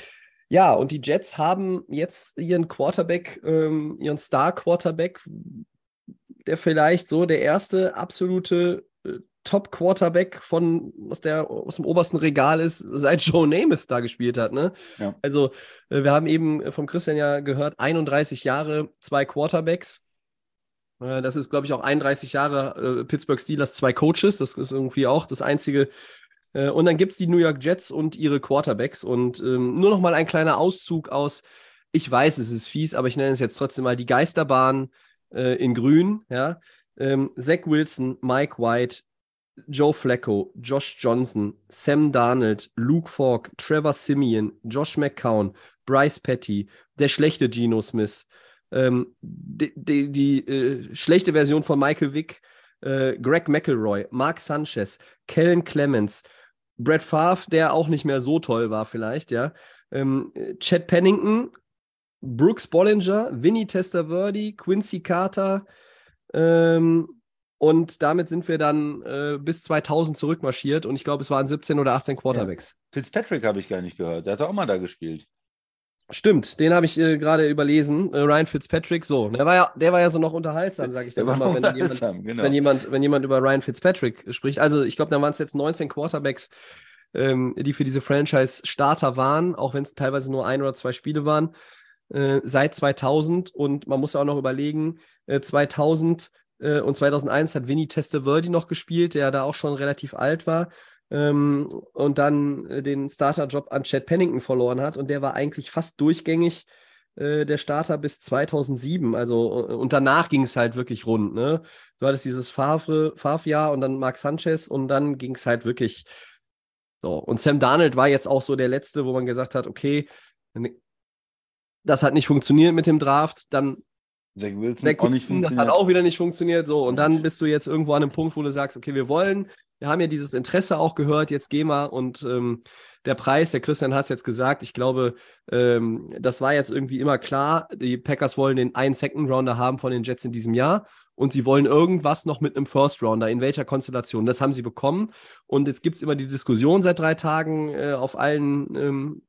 A: ja, und die Jets haben jetzt ihren Quarterback, ähm, ihren Star-Quarterback, der vielleicht so der erste absolute Top-Quarterback von aus, der, aus dem obersten Regal ist, seit *laughs* Joe Namath da gespielt hat. Ne? Ja. Also, äh, wir haben eben vom Christian ja gehört, 31 Jahre, zwei Quarterbacks. Äh, das ist, glaube ich, auch 31 Jahre äh, Pittsburgh Steelers, zwei Coaches. Das ist irgendwie auch das einzige. Äh, und dann gibt es die New York Jets und ihre Quarterbacks. Und ähm, nur noch mal ein kleiner Auszug aus, ich weiß, es ist fies, aber ich nenne es jetzt trotzdem mal die Geisterbahn äh, in Grün. Ja? Ähm, Zach Wilson, Mike White, Joe Flacco, Josh Johnson, Sam Darnold, Luke Falk, Trevor Simeon, Josh McCown, Bryce Petty, der schlechte Geno Smith, ähm, die, die, die äh, schlechte Version von Michael Vick, äh, Greg McElroy, Mark Sanchez, Kellen Clemens, Brad Favre, der auch nicht mehr so toll war vielleicht, ja. Ähm, Chad Pennington, Brooks Bollinger, Vinny Testaverde, Quincy Carter, ähm, und damit sind wir dann äh, bis 2000 zurückmarschiert und ich glaube, es waren 17 oder 18 Quarterbacks.
B: Ja. Fitzpatrick habe ich gar nicht gehört. Der hat auch mal da gespielt.
A: Stimmt, den habe ich äh, gerade überlesen. Äh, Ryan Fitzpatrick, so. Der war ja, der war ja so noch unterhaltsam, sage ich dann immer, wenn jemand, *laughs* genau. wenn, jemand, wenn jemand über Ryan Fitzpatrick spricht. Also ich glaube, da waren es jetzt 19 Quarterbacks, ähm, die für diese Franchise Starter waren, auch wenn es teilweise nur ein oder zwei Spiele waren, äh, seit 2000. Und man muss auch noch überlegen, 2000 äh, und 2001 hat Vinny Testaverde noch gespielt, der da auch schon relativ alt war ähm, und dann äh, den Starterjob an Chad Pennington verloren hat. Und der war eigentlich fast durchgängig äh, der Starter bis 2007. Also, und danach ging es halt wirklich rund. Ne? Du hattest dieses Favre-Jahr und dann Mark Sanchez und dann ging es halt wirklich so. Und Sam Darnold war jetzt auch so der Letzte, wo man gesagt hat, okay, das hat nicht funktioniert mit dem Draft, dann Zach Wilson, Zach Wilson das hat auch wieder nicht funktioniert. So, und dann bist du jetzt irgendwo an einem Punkt, wo du sagst, okay, wir wollen, wir haben ja dieses Interesse auch gehört, jetzt geh mal und ähm, der Preis, der Christian hat es jetzt gesagt, ich glaube, ähm, das war jetzt irgendwie immer klar, die Packers wollen den einen Second Rounder haben von den Jets in diesem Jahr und sie wollen irgendwas noch mit einem First Rounder, in welcher Konstellation. Das haben sie bekommen und jetzt gibt es immer die Diskussion seit drei Tagen äh, auf allen ähm,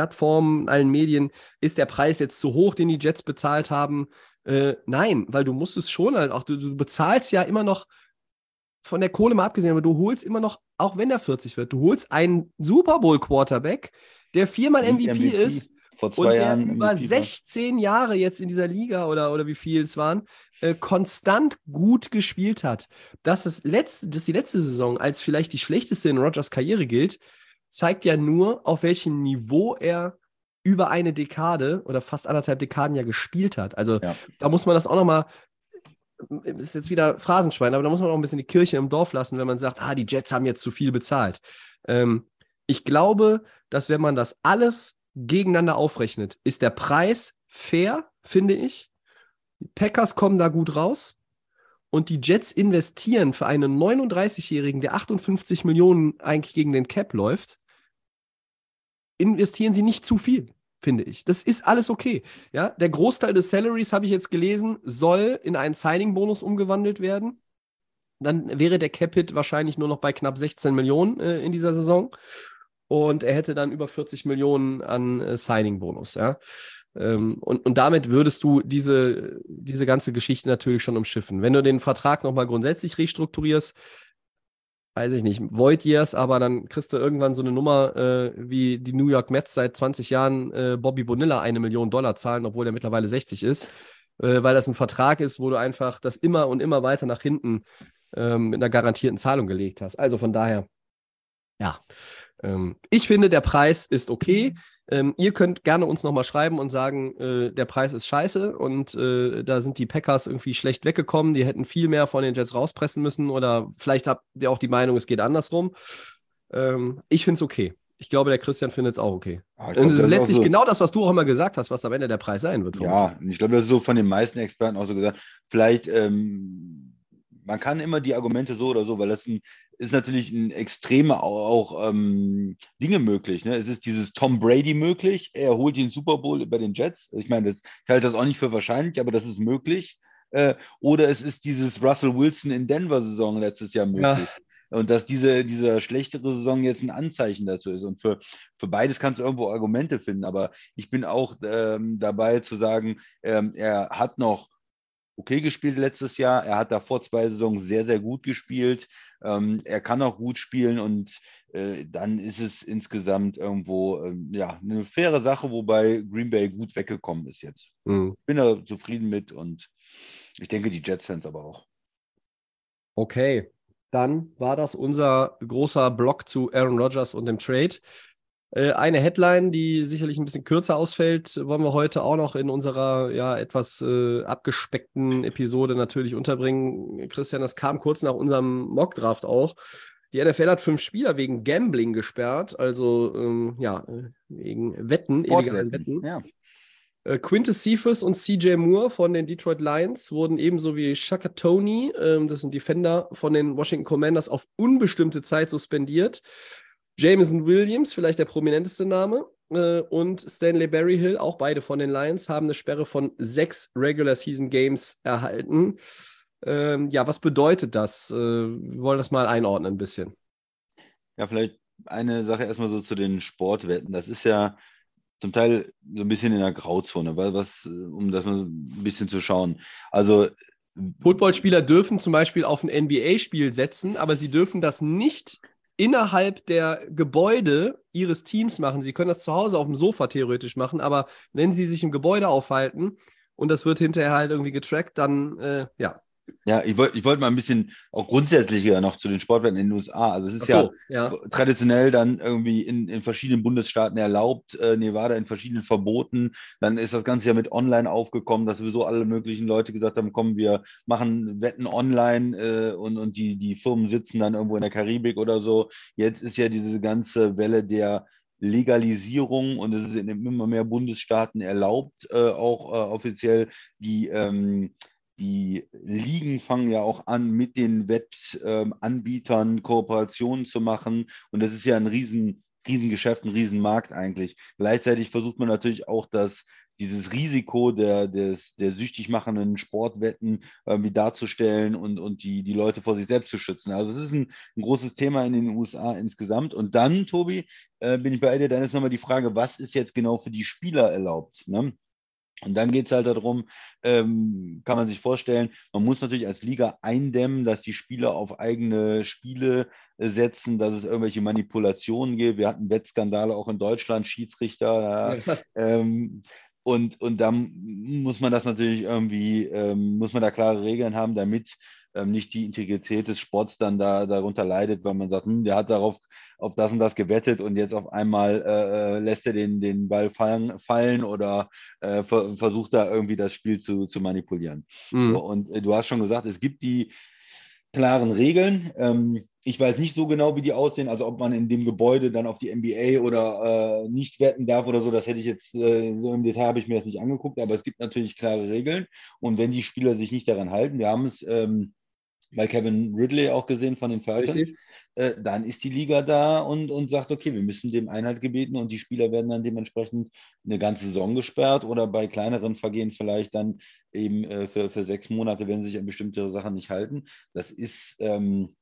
A: Plattformen, allen Medien, ist der Preis jetzt zu hoch, den die Jets bezahlt haben? Äh, nein, weil du musst es schon halt auch, du, du, bezahlst ja immer noch von der Kohle mal abgesehen, aber du holst immer noch, auch wenn er 40 wird, du holst einen Super Bowl Quarterback, der viermal MVP, MVP, ist und der Jahren über MVP 16 Jahre jetzt in dieser Liga oder, oder wie viel es waren, äh, konstant gut gespielt hat. Dass, es letzte, dass die letzte Saison als vielleicht die schlechteste in Rogers Karriere gilt, zeigt ja nur, auf welchem Niveau er über eine Dekade oder fast anderthalb Dekaden ja gespielt hat. Also ja. da muss man das auch nochmal, ist jetzt wieder Phrasenschwein, aber da muss man auch ein bisschen die Kirche im Dorf lassen, wenn man sagt, ah, die Jets haben jetzt zu viel bezahlt. Ähm, ich glaube, dass wenn man das alles gegeneinander aufrechnet, ist der Preis fair, finde ich. Die Packers kommen da gut raus und die Jets investieren für einen 39-Jährigen, der 58 Millionen eigentlich gegen den Cap läuft, investieren sie nicht zu viel, finde ich. Das ist alles okay. Ja, der Großteil des Salaries, habe ich jetzt gelesen, soll in einen Signing-Bonus umgewandelt werden. Dann wäre der Capit wahrscheinlich nur noch bei knapp 16 Millionen äh, in dieser Saison. Und er hätte dann über 40 Millionen an äh, Signing-Bonus. Ja. Ähm, und, und damit würdest du diese, diese ganze Geschichte natürlich schon umschiffen. Wenn du den Vertrag nochmal grundsätzlich restrukturierst, weiß ich nicht, Void Years, aber dann kriegst du irgendwann so eine Nummer, äh, wie die New York Mets seit 20 Jahren äh, Bobby Bonilla eine Million Dollar zahlen, obwohl der mittlerweile 60 ist, äh, weil das ein Vertrag ist, wo du einfach das immer und immer weiter nach hinten ähm, mit einer garantierten Zahlung gelegt hast. Also von daher, ja, ähm, ich finde, der Preis ist okay. Ähm, ihr könnt gerne uns nochmal schreiben und sagen, äh, der Preis ist scheiße und äh, da sind die Packers irgendwie schlecht weggekommen. Die hätten viel mehr von den Jets rauspressen müssen oder vielleicht habt ihr auch die Meinung, es geht andersrum. Ähm, ich finde es okay. Ich glaube, der Christian findet es auch okay. Ja, und es ist letztlich so, genau das, was du auch immer gesagt hast, was am Ende der Preis sein wird.
B: Ja, ich glaube, das ist so von den meisten Experten auch so gesagt. Vielleicht, ähm, man kann immer die Argumente so oder so, weil das ein ist natürlich ein extreme auch, auch ähm, Dinge möglich. Ne? Es ist dieses Tom Brady möglich, er holt den Super Bowl über den Jets. Ich meine, das, ich halte das auch nicht für wahrscheinlich, aber das ist möglich. Äh, oder es ist dieses Russell Wilson in Denver-Saison letztes Jahr möglich. Ja. Und dass diese, diese schlechtere Saison jetzt ein Anzeichen dazu ist. Und für, für beides kannst du irgendwo Argumente finden. Aber ich bin auch ähm, dabei zu sagen, ähm, er hat noch okay gespielt letztes Jahr. Er hat davor zwei Saisons sehr, sehr gut gespielt. Ähm, er kann auch gut spielen und äh, dann ist es insgesamt irgendwo ähm, ja, eine faire Sache, wobei Green Bay gut weggekommen ist jetzt. Mhm. Bin da zufrieden mit und ich denke, die Jets-Fans aber auch.
A: Okay, dann war das unser großer Block zu Aaron Rodgers und dem Trade. Äh, eine Headline, die sicherlich ein bisschen kürzer ausfällt, wollen wir heute auch noch in unserer ja etwas äh, abgespeckten Episode natürlich unterbringen. Christian, das kam kurz nach unserem Mockdraft auch. Die NFL hat fünf Spieler wegen Gambling gesperrt, also ähm, ja, wegen Wetten, illegalen Wetten. Ja. Äh, Quintus Cephas und CJ Moore von den Detroit Lions wurden ebenso wie Shaka Tony, ähm, das sind Defender von den Washington Commanders, auf unbestimmte Zeit suspendiert. Jameson Williams, vielleicht der prominenteste Name, äh, und Stanley Berryhill, auch beide von den Lions, haben eine Sperre von sechs Regular Season Games erhalten. Ähm, ja, was bedeutet das? Äh, wir wollen das mal einordnen ein bisschen.
B: Ja, vielleicht eine Sache erstmal so zu den Sportwetten. Das ist ja zum Teil so ein bisschen in der Grauzone, weil was, um das mal ein bisschen zu schauen. Also
A: Footballspieler dürfen zum Beispiel auf ein NBA-Spiel setzen, aber sie dürfen das nicht innerhalb der Gebäude ihres Teams machen. Sie können das zu Hause auf dem Sofa theoretisch machen, aber wenn sie sich im Gebäude aufhalten und das wird hinterher halt irgendwie getrackt, dann äh, ja,
B: ja, ich wollte ich wollt mal ein bisschen auch grundsätzlicher noch zu den Sportwetten in den USA. Also es ist so, ja, ja, traditionell dann irgendwie in, in verschiedenen Bundesstaaten erlaubt, äh, Nevada in verschiedenen verboten. Dann ist das Ganze ja mit online aufgekommen, dass sowieso alle möglichen Leute gesagt haben, komm, wir machen Wetten online äh, und, und die, die Firmen sitzen dann irgendwo in der Karibik oder so. Jetzt ist ja diese ganze Welle der Legalisierung und es ist in immer mehr Bundesstaaten erlaubt, äh, auch äh, offiziell die ähm, die Ligen fangen ja auch an, mit den Wettanbietern Kooperationen zu machen. Und das ist ja ein riesen, Riesengeschäft, ein Riesenmarkt eigentlich. Gleichzeitig versucht man natürlich auch, dass dieses Risiko der, des, der süchtig machenden Sportwetten irgendwie darzustellen und, und die, die Leute vor sich selbst zu schützen. Also es ist ein, ein großes Thema in den USA insgesamt. Und dann, Tobi, äh, bin ich bei dir, dann ist nochmal die Frage, was ist jetzt genau für die Spieler erlaubt? Ne? Und dann geht es halt darum, ähm, kann man sich vorstellen, man muss natürlich als Liga eindämmen, dass die Spieler auf eigene Spiele äh, setzen, dass es irgendwelche Manipulationen gibt. Wir hatten Wettskandale auch in Deutschland, Schiedsrichter. Ja, ähm, und, und dann muss man das natürlich irgendwie, ähm, muss man da klare Regeln haben, damit ähm, nicht die Integrität des Sports dann da darunter leidet, weil man sagt, hm, der hat darauf auf das und das gewettet und jetzt auf einmal äh, äh lässt er den, den Ball fallen, fallen oder äh, ver versucht da irgendwie das Spiel zu, zu manipulieren. Mhm. So, und äh, du hast schon gesagt, es gibt die klaren Regeln. Ähm, ich weiß nicht so genau, wie die aussehen, also ob man in dem Gebäude dann auf die NBA oder äh, nicht wetten darf oder so, das hätte ich jetzt äh, so im Detail habe ich mir das nicht angeguckt, aber es gibt natürlich klare Regeln und wenn die Spieler sich nicht daran halten, wir haben es ähm, bei Kevin Ridley auch gesehen von den Falcons, äh, dann ist die Liga da und, und sagt, okay, wir müssen dem Einhalt gebieten und die Spieler werden dann dementsprechend eine ganze Saison gesperrt oder bei kleineren Vergehen vielleicht dann eben äh, für, für sechs Monate, wenn sie sich an bestimmte Sachen nicht halten. Das ist ähm,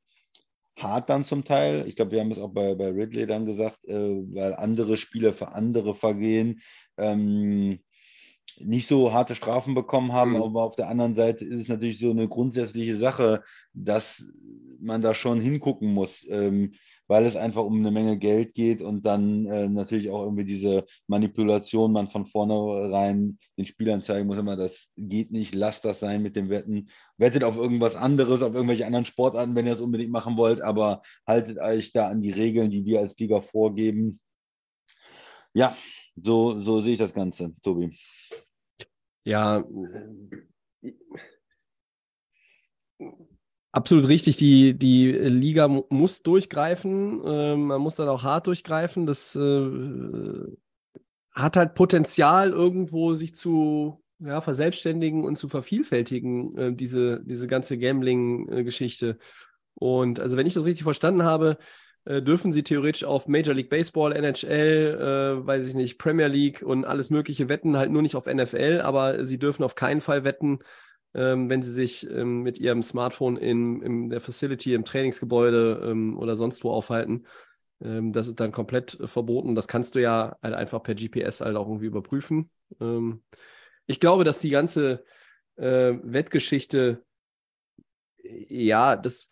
B: hart dann zum Teil. Ich glaube, wir haben es auch bei, bei Ridley dann gesagt, äh, weil andere Spieler für andere Vergehen ähm, nicht so harte Strafen bekommen haben, mhm. aber auf der anderen Seite ist es natürlich so eine grundsätzliche Sache, dass man da schon hingucken muss, ähm, weil es einfach um eine Menge Geld geht und dann äh, natürlich auch irgendwie diese Manipulation man von vornherein den Spielern zeigen muss, immer das geht nicht, lasst das sein mit dem Wetten, wettet auf irgendwas anderes, auf irgendwelche anderen Sportarten, wenn ihr das unbedingt machen wollt, aber haltet euch da an die Regeln, die wir als Liga vorgeben. Ja, so, so sehe ich das Ganze, Tobi.
A: Ja, absolut richtig. Die, die Liga muss durchgreifen. Äh, man muss dann auch hart durchgreifen. Das äh, hat halt Potenzial, irgendwo sich zu ja, verselbstständigen und zu vervielfältigen, äh, diese, diese ganze Gambling-Geschichte. Und also, wenn ich das richtig verstanden habe, äh, dürfen sie theoretisch auf Major League Baseball, NHL, äh, weiß ich nicht, Premier League und alles Mögliche wetten, halt nur nicht auf NFL, aber sie dürfen auf keinen Fall wetten, ähm, wenn sie sich ähm, mit ihrem Smartphone in, in der Facility, im Trainingsgebäude ähm, oder sonst wo aufhalten. Ähm, das ist dann komplett äh, verboten. Das kannst du ja halt einfach per GPS halt auch irgendwie überprüfen. Ähm, ich glaube, dass die ganze äh, Wettgeschichte, ja, das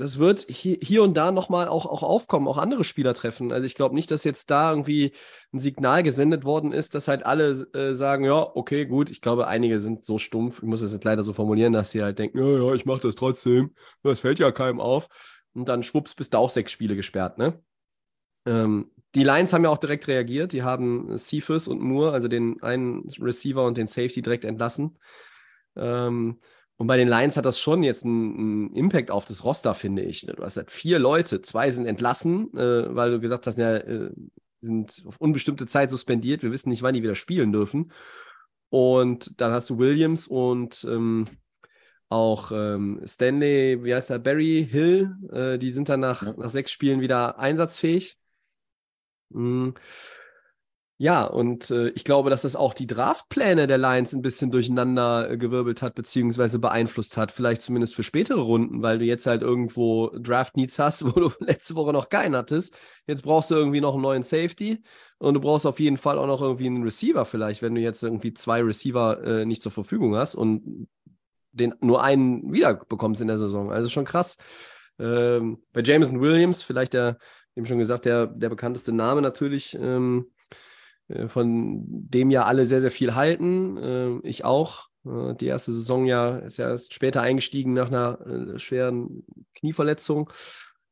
A: das wird hier, und da nochmal auch, auch aufkommen, auch andere Spieler treffen. Also ich glaube nicht, dass jetzt da irgendwie ein Signal gesendet worden ist, dass halt alle äh, sagen, ja, okay, gut. Ich glaube, einige sind so stumpf, ich muss es jetzt leider so formulieren, dass sie halt denken, ja, ja, ich mache das trotzdem. Das fällt ja keinem auf. Und dann schwupps, bist du auch sechs Spiele gesperrt, ne? Ähm, die Lions haben ja auch direkt reagiert. Die haben Cephas und Moore, also den einen Receiver und den Safety direkt entlassen. Ähm, und bei den Lions hat das schon jetzt einen, einen Impact auf das Roster, finde ich. Du hast halt vier Leute, zwei sind entlassen, äh, weil du gesagt hast, ja, äh, sind auf unbestimmte Zeit suspendiert. Wir wissen nicht, wann die wieder spielen dürfen. Und dann hast du Williams und ähm, auch ähm, Stanley, wie heißt der, Barry Hill, äh, die sind dann nach,
B: Ja.
A: nach sechs Spielen wieder einsatzfähig. Mm. Ja, und äh, ich glaube, dass das auch die Draftpläne der Lions ein bisschen durcheinander äh, gewirbelt hat, beziehungsweise beeinflusst hat. Vielleicht zumindest für spätere Runden, weil du jetzt halt irgendwo Draft-Needs hast, *laughs* wo du letzte Woche noch keinen hattest. Jetzt brauchst du irgendwie noch einen neuen Safety und du brauchst auf jeden Fall auch noch irgendwie einen Receiver vielleicht, wenn du jetzt irgendwie zwei Receiver äh, nicht zur Verfügung hast und den nur einen wieder bekommst in der Saison. Also schon krass. Ähm, bei Jameson Williams, vielleicht der, eben schon gesagt, der, der bekannteste Name natürlich, ähm, äh, von dem ja alle sehr, sehr viel halten. Äh, ich auch. Äh, die erste Saison ja ist ja erst später eingestiegen nach einer äh, schweren Knieverletzung.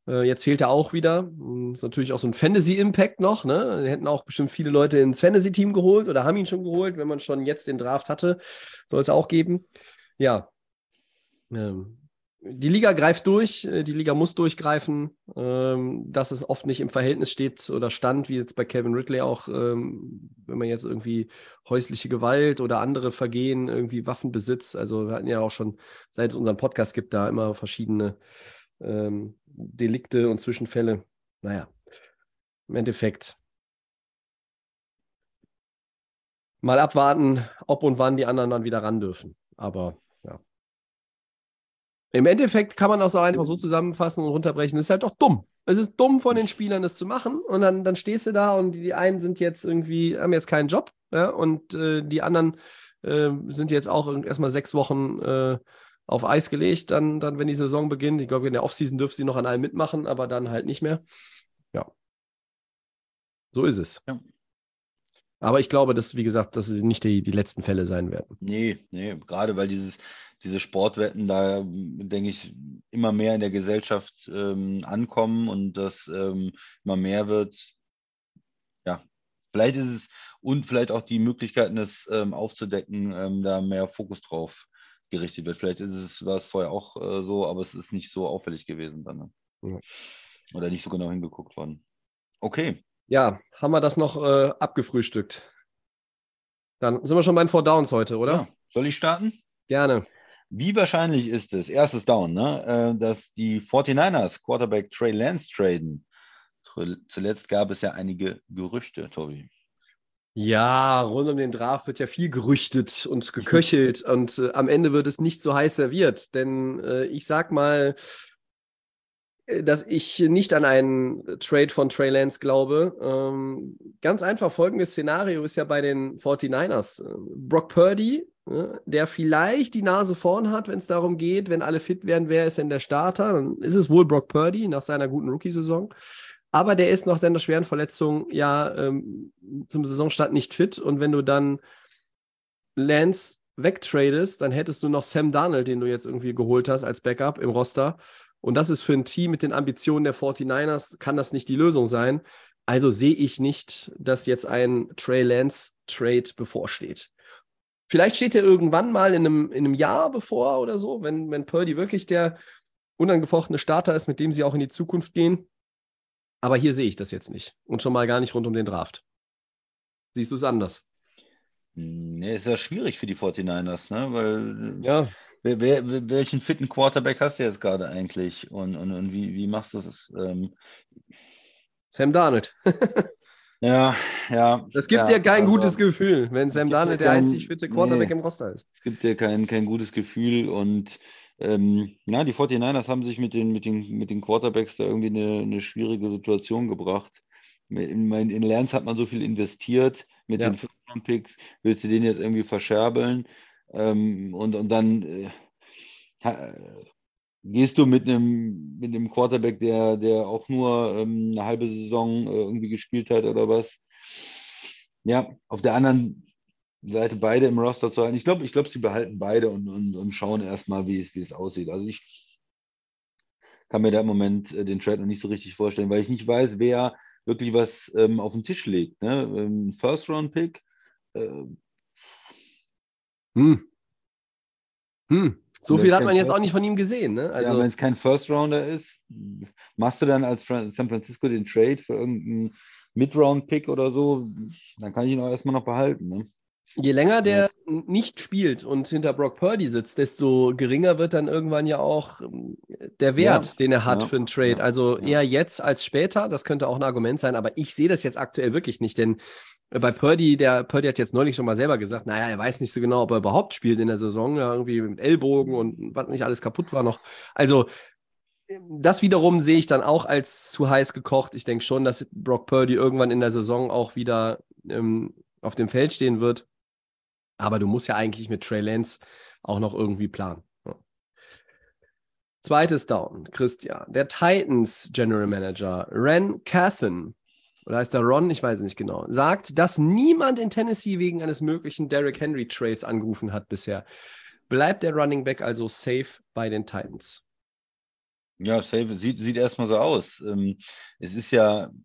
A: Äh, jetzt fehlt er auch wieder. Ist natürlich auch so ein Fantasy-Impact noch. Ne? Hätten auch bestimmt viele Leute ins Fantasy-Team geholt oder haben ihn schon geholt, wenn man schon jetzt den Draft hatte. Soll es auch geben. Ja. Ähm, die Liga greift durch, äh, die Liga muss durchgreifen, ähm, dass es oft nicht im Verhältnis steht oder stand, wie jetzt bei Kevin Ridley auch, ähm, wenn man jetzt irgendwie häusliche Gewalt oder andere Vergehen, irgendwie Waffenbesitz, also wir hatten ja auch schon, seit es unseren Podcast gibt, da immer verschiedene ähm, Delikte und Zwischenfälle. Naja, im Endeffekt mal abwarten, ob und wann die anderen dann wieder ran dürfen. Aber. Im Endeffekt kann man auch so einfach so zusammenfassen und runterbrechen. Es ist halt doch dumm. Es ist dumm von den Spielern, das zu machen. Und dann, dann stehst du da und die, einen sind jetzt irgendwie, haben jetzt keinen Job, ja, und äh, die anderen äh, sind jetzt auch erstmal sechs Wochen äh, auf Eis gelegt, dann, dann, wenn die Saison beginnt. Ich glaube, in der Offseason dürfen sie noch an allem mitmachen, aber dann halt nicht mehr. Ja. So ist es.
B: Ja.
A: Aber ich glaube, dass, wie gesagt, dass es nicht die, die letzten Fälle sein werden.
B: Nee, nee, gerade weil dieses, diese Sportwetten da, denke ich, immer mehr in der Gesellschaft ähm, ankommen und das ähm, immer mehr wird. Ja, vielleicht ist es und vielleicht auch die Möglichkeiten, das ähm, aufzudecken, ähm, da mehr Fokus drauf gerichtet wird. Vielleicht ist es, war es vorher auch äh, so, aber es ist nicht so auffällig gewesen dann. Ne? Oder nicht so genau hingeguckt worden. Okay.
A: Ja, haben wir das noch äh, abgefrühstückt? Dann sind wir schon bei den Four Downs heute, oder?
B: Ja. Soll ich starten?
A: Gerne.
B: Wie wahrscheinlich ist es, erstes Down, ne, äh, dass die 49ers Quarterback Trey Lance traden? Zu- Zuletzt gab es ja einige Gerüchte, Tobi.
A: Ja, rund um den Draft wird ja viel gerüchtet und *laughs* geköchelt und äh, am Ende wird es nicht so heiß serviert. Denn äh, ich sag mal, äh, dass ich nicht an einen Trade von Trey Lance glaube. Ähm, ganz einfach folgendes Szenario ist ja bei den 49ers. Äh, Brock Purdy, der vielleicht die Nase vorn hat, wenn es darum geht, wenn alle fit werden, wer ist denn der Starter? Dann ist es wohl Brock Purdy nach seiner guten Rookie-Saison. Aber der ist nach seiner schweren Verletzung ja ähm, zum Saisonstart nicht fit. Und wenn du dann Lance wegtradest, dann hättest du noch Sam Darnold, den du jetzt irgendwie geholt hast als Backup im Roster. Und das ist für ein Team mit den Ambitionen der 49ers, kann das nicht die Lösung sein. Also sehe ich nicht, dass jetzt ein Trey Lance Trade bevorsteht. Vielleicht steht er irgendwann mal in einem, in einem Jahr bevor oder so, wenn, wenn Purdy wirklich der unangefochtene Starter ist, mit dem sie auch in die Zukunft gehen. Aber hier sehe ich das jetzt nicht. Und schon mal gar nicht rund um den Draft. Siehst du es anders?
B: Ne, ist ja schwierig für die 49ers, ne? Weil
A: Ja,
B: wer, wer, welchen fitten Quarterback hast du jetzt gerade eigentlich? Und, und, und wie, wie machst du das? Ähm,
A: Sam Darnold. *laughs*
B: ja, ja.
A: Das gibt
B: ja,
A: dir kein
B: also,
A: gutes Gefühl, wenn Sam Darnold der einzig fitte Quarterback
B: nee.
A: im Roster ist.
B: Es gibt dir kein, kein gutes Gefühl und ähm, ja, die 49ers haben sich mit den, mit den, mit den Quarterbacks da irgendwie eine, eine schwierige Situation gebracht. In, in Lance hat man so viel investiert mit
A: Ja.
B: den Fünf-Picks, willst du den jetzt irgendwie verscherbeln? Ähm, und, und dann äh, gehst du mit einem, mit einem Quarterback, der, der auch nur ähm, eine halbe Saison äh, irgendwie gespielt hat oder was. Ja, auf der anderen Seite beide im Roster zu halten. Ich glaube, ich glaube, sie behalten beide und, und, und schauen erstmal, wie es, wie es aussieht. Also ich kann mir da im Moment äh, den Trade noch nicht so richtig vorstellen, weil ich nicht weiß, wer wirklich was ähm, auf den Tisch legt. Ne? Ähm, First-Round-Pick, äh,
A: Hm. Hm. So viel hat man jetzt auch nicht von ihm gesehen. Ne?
B: ja,
A: Also,
B: wenn es kein First-Rounder ist, machst du dann als San Francisco den Trade für irgendeinen Mid-Round-Pick oder so, dann kann ich ihn auch erstmal noch behalten. Ne?
A: Je länger der nicht spielt und hinter Brock Purdy sitzt, desto geringer wird dann irgendwann ja auch ähm, der Wert,
B: Ja,
A: den er hat
B: ja,
A: für einen Trade.
B: ja,
A: also
B: ja.
A: eher jetzt als später. Das könnte auch ein Argument sein, aber ich sehe das jetzt aktuell wirklich nicht, denn bei Purdy, der Purdy hat jetzt neulich schon mal selber gesagt, naja, er weiß nicht so genau, ob er überhaupt spielt in der Saison, ja, irgendwie mit Ellbogen und was nicht alles kaputt war noch. Also das wiederum sehe ich dann auch als zu heiß gekocht. Ich denke schon, dass Brock Purdy irgendwann in der Saison auch wieder ähm, auf dem Feld stehen wird. Aber du musst ja eigentlich mit Trey Lance auch noch irgendwie planen. Zweites Down, Christian. Der Titans General Manager Ren Cathan, oder heißt der Ron? Ich weiß nicht genau, sagt, dass niemand in Tennessee wegen eines möglichen Derrick Henry Trades angerufen hat bisher. Bleibt der Running Back also safe bei den Titans?
B: Ja, safe. Sieht, sieht erstmal so aus. Ähm, es ist ja ein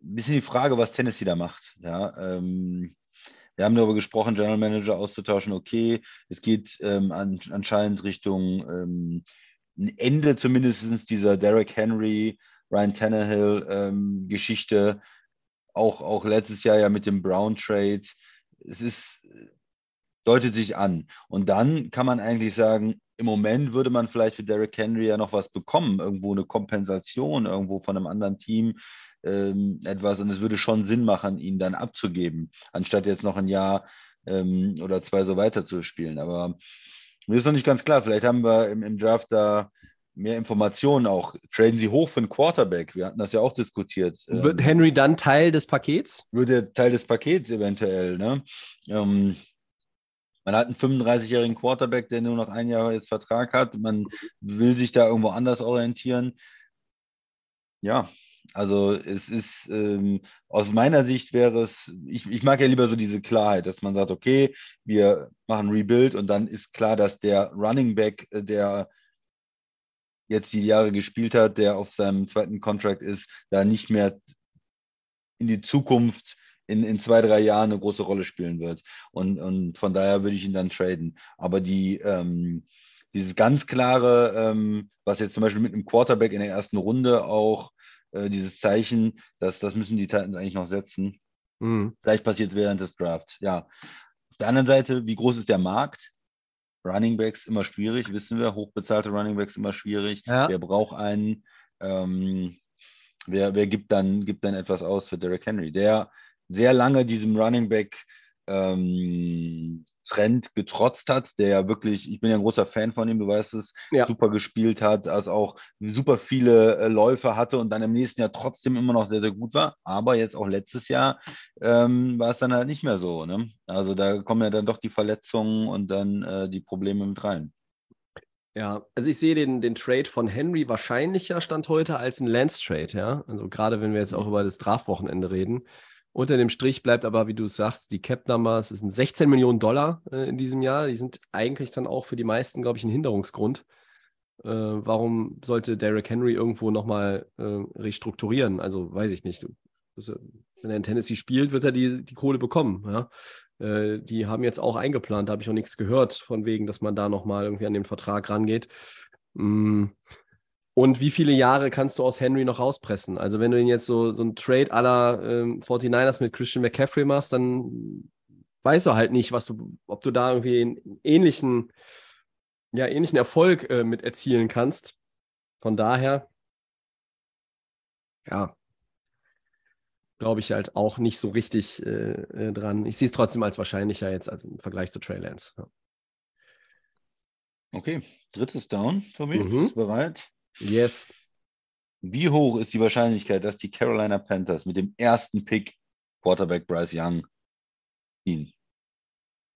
B: bisschen die Frage, was Tennessee da macht. Ja, ähm, wir haben darüber gesprochen, General Manager auszutauschen. Okay, es geht ähm, an, anscheinend Richtung ein Ende zumindest dieser Derrick Henry, Ryan Tannehill ähm, Geschichte. Auch, auch letztes Jahr ja mit dem Brown Trade. Es ist, deutet sich an. Und dann kann man eigentlich sagen, im Moment würde man vielleicht für Derrick Henry ja noch was bekommen, irgendwo eine Kompensation, irgendwo von einem anderen Team ähm, etwas. Und es würde schon Sinn machen, ihn dann abzugeben, anstatt jetzt noch ein Jahr ähm, oder zwei so weiterzuspielen. Aber mir ist noch nicht ganz klar. Vielleicht haben wir im, im Draft da mehr Informationen auch. Traden Sie hoch für einen Quarterback. Wir hatten das ja auch diskutiert.
A: Wird
B: Ähm,
A: Henry dann Teil des Pakets?
B: würde Teil des Pakets eventuell. Ne? Ähm, man hat einen 35-jährigen Quarterback, der nur noch ein Jahr jetzt Vertrag hat. Man will sich da irgendwo anders orientieren. Ja, also es ist ähm, aus meiner Sicht wäre es, ich, ich mag ja lieber so diese Klarheit, dass man sagt, okay, wir machen Rebuild und dann ist klar, dass der Running Back, äh, der jetzt die Jahre gespielt hat, der auf seinem zweiten Contract ist, da nicht mehr in die Zukunft in, in zwei, drei Jahren eine große Rolle spielen wird. Und, und von daher würde ich ihn dann traden. Aber die, ähm, dieses ganz klare, ähm, was jetzt zum Beispiel mit einem Quarterback in der ersten Runde auch, äh, dieses Zeichen, das, das müssen die Titans eigentlich noch setzen.
A: Mhm.
B: Vielleicht passiert es während des Drafts. Ja. Auf der anderen Seite, wie groß ist der Markt? Running Backs immer schwierig, wissen wir. Hochbezahlte Running Backs immer schwierig.
A: Ja.
B: Wer braucht einen? Ähm, wer, wer gibt dann, gibt dann etwas aus für Derrick Henry, der sehr lange diesem Running Back ähm, Trend getrotzt hat, der ja wirklich, ich bin ja ein großer Fan von ihm, du weißt es,
A: Ja.
B: super gespielt hat, also auch super viele äh, Läufe hatte und dann im nächsten Jahr trotzdem immer noch sehr, sehr gut war. Aber jetzt auch letztes Jahr ähm, war es dann halt nicht mehr so. Ne? Also da kommen ja dann doch die Verletzungen und dann äh, die Probleme mit rein.
A: Ja, also ich sehe den, den Trade von Henry wahrscheinlicher Stand heute als ein Lance-Trade, ja. Also gerade wenn wir jetzt auch über das Draftwochenende reden. Unter dem Strich bleibt aber, wie du sagst, die Cap-Number, es sind 16 Millionen Dollar äh, in diesem Jahr. Die sind eigentlich dann auch für die meisten, glaube ich, ein Hinderungsgrund. Äh, warum sollte Derrick Henry irgendwo nochmal äh, restrukturieren? Also weiß ich nicht. Äh, wenn er in Tennessee spielt, wird er die, die Kohle bekommen. Ja? Äh, die haben jetzt auch eingeplant, da habe ich auch nichts gehört, von wegen, dass man da nochmal irgendwie an den Vertrag rangeht. Mm. Und wie viele Jahre kannst du aus Henry noch rauspressen? Also, wenn du ihn jetzt so, so ein Trade aller ähm, 49ers mit Christian McCaffrey machst, dann weißt du halt nicht, was du, ob du da irgendwie einen ähnlichen, ja, ähnlichen Erfolg äh, mit erzielen kannst. Von daher, ja, glaube ich halt auch nicht so richtig äh, äh, dran. Ich sehe es trotzdem als wahrscheinlicher jetzt als im Vergleich zu Trey Lance. Ja.
B: Okay, drittes Down, Tobi,
A: Mhm.
B: bist du bereit?
A: Yes.
B: Wie hoch ist die Wahrscheinlichkeit, dass die Carolina Panthers mit dem ersten Pick Quarterback Bryce Young ziehen?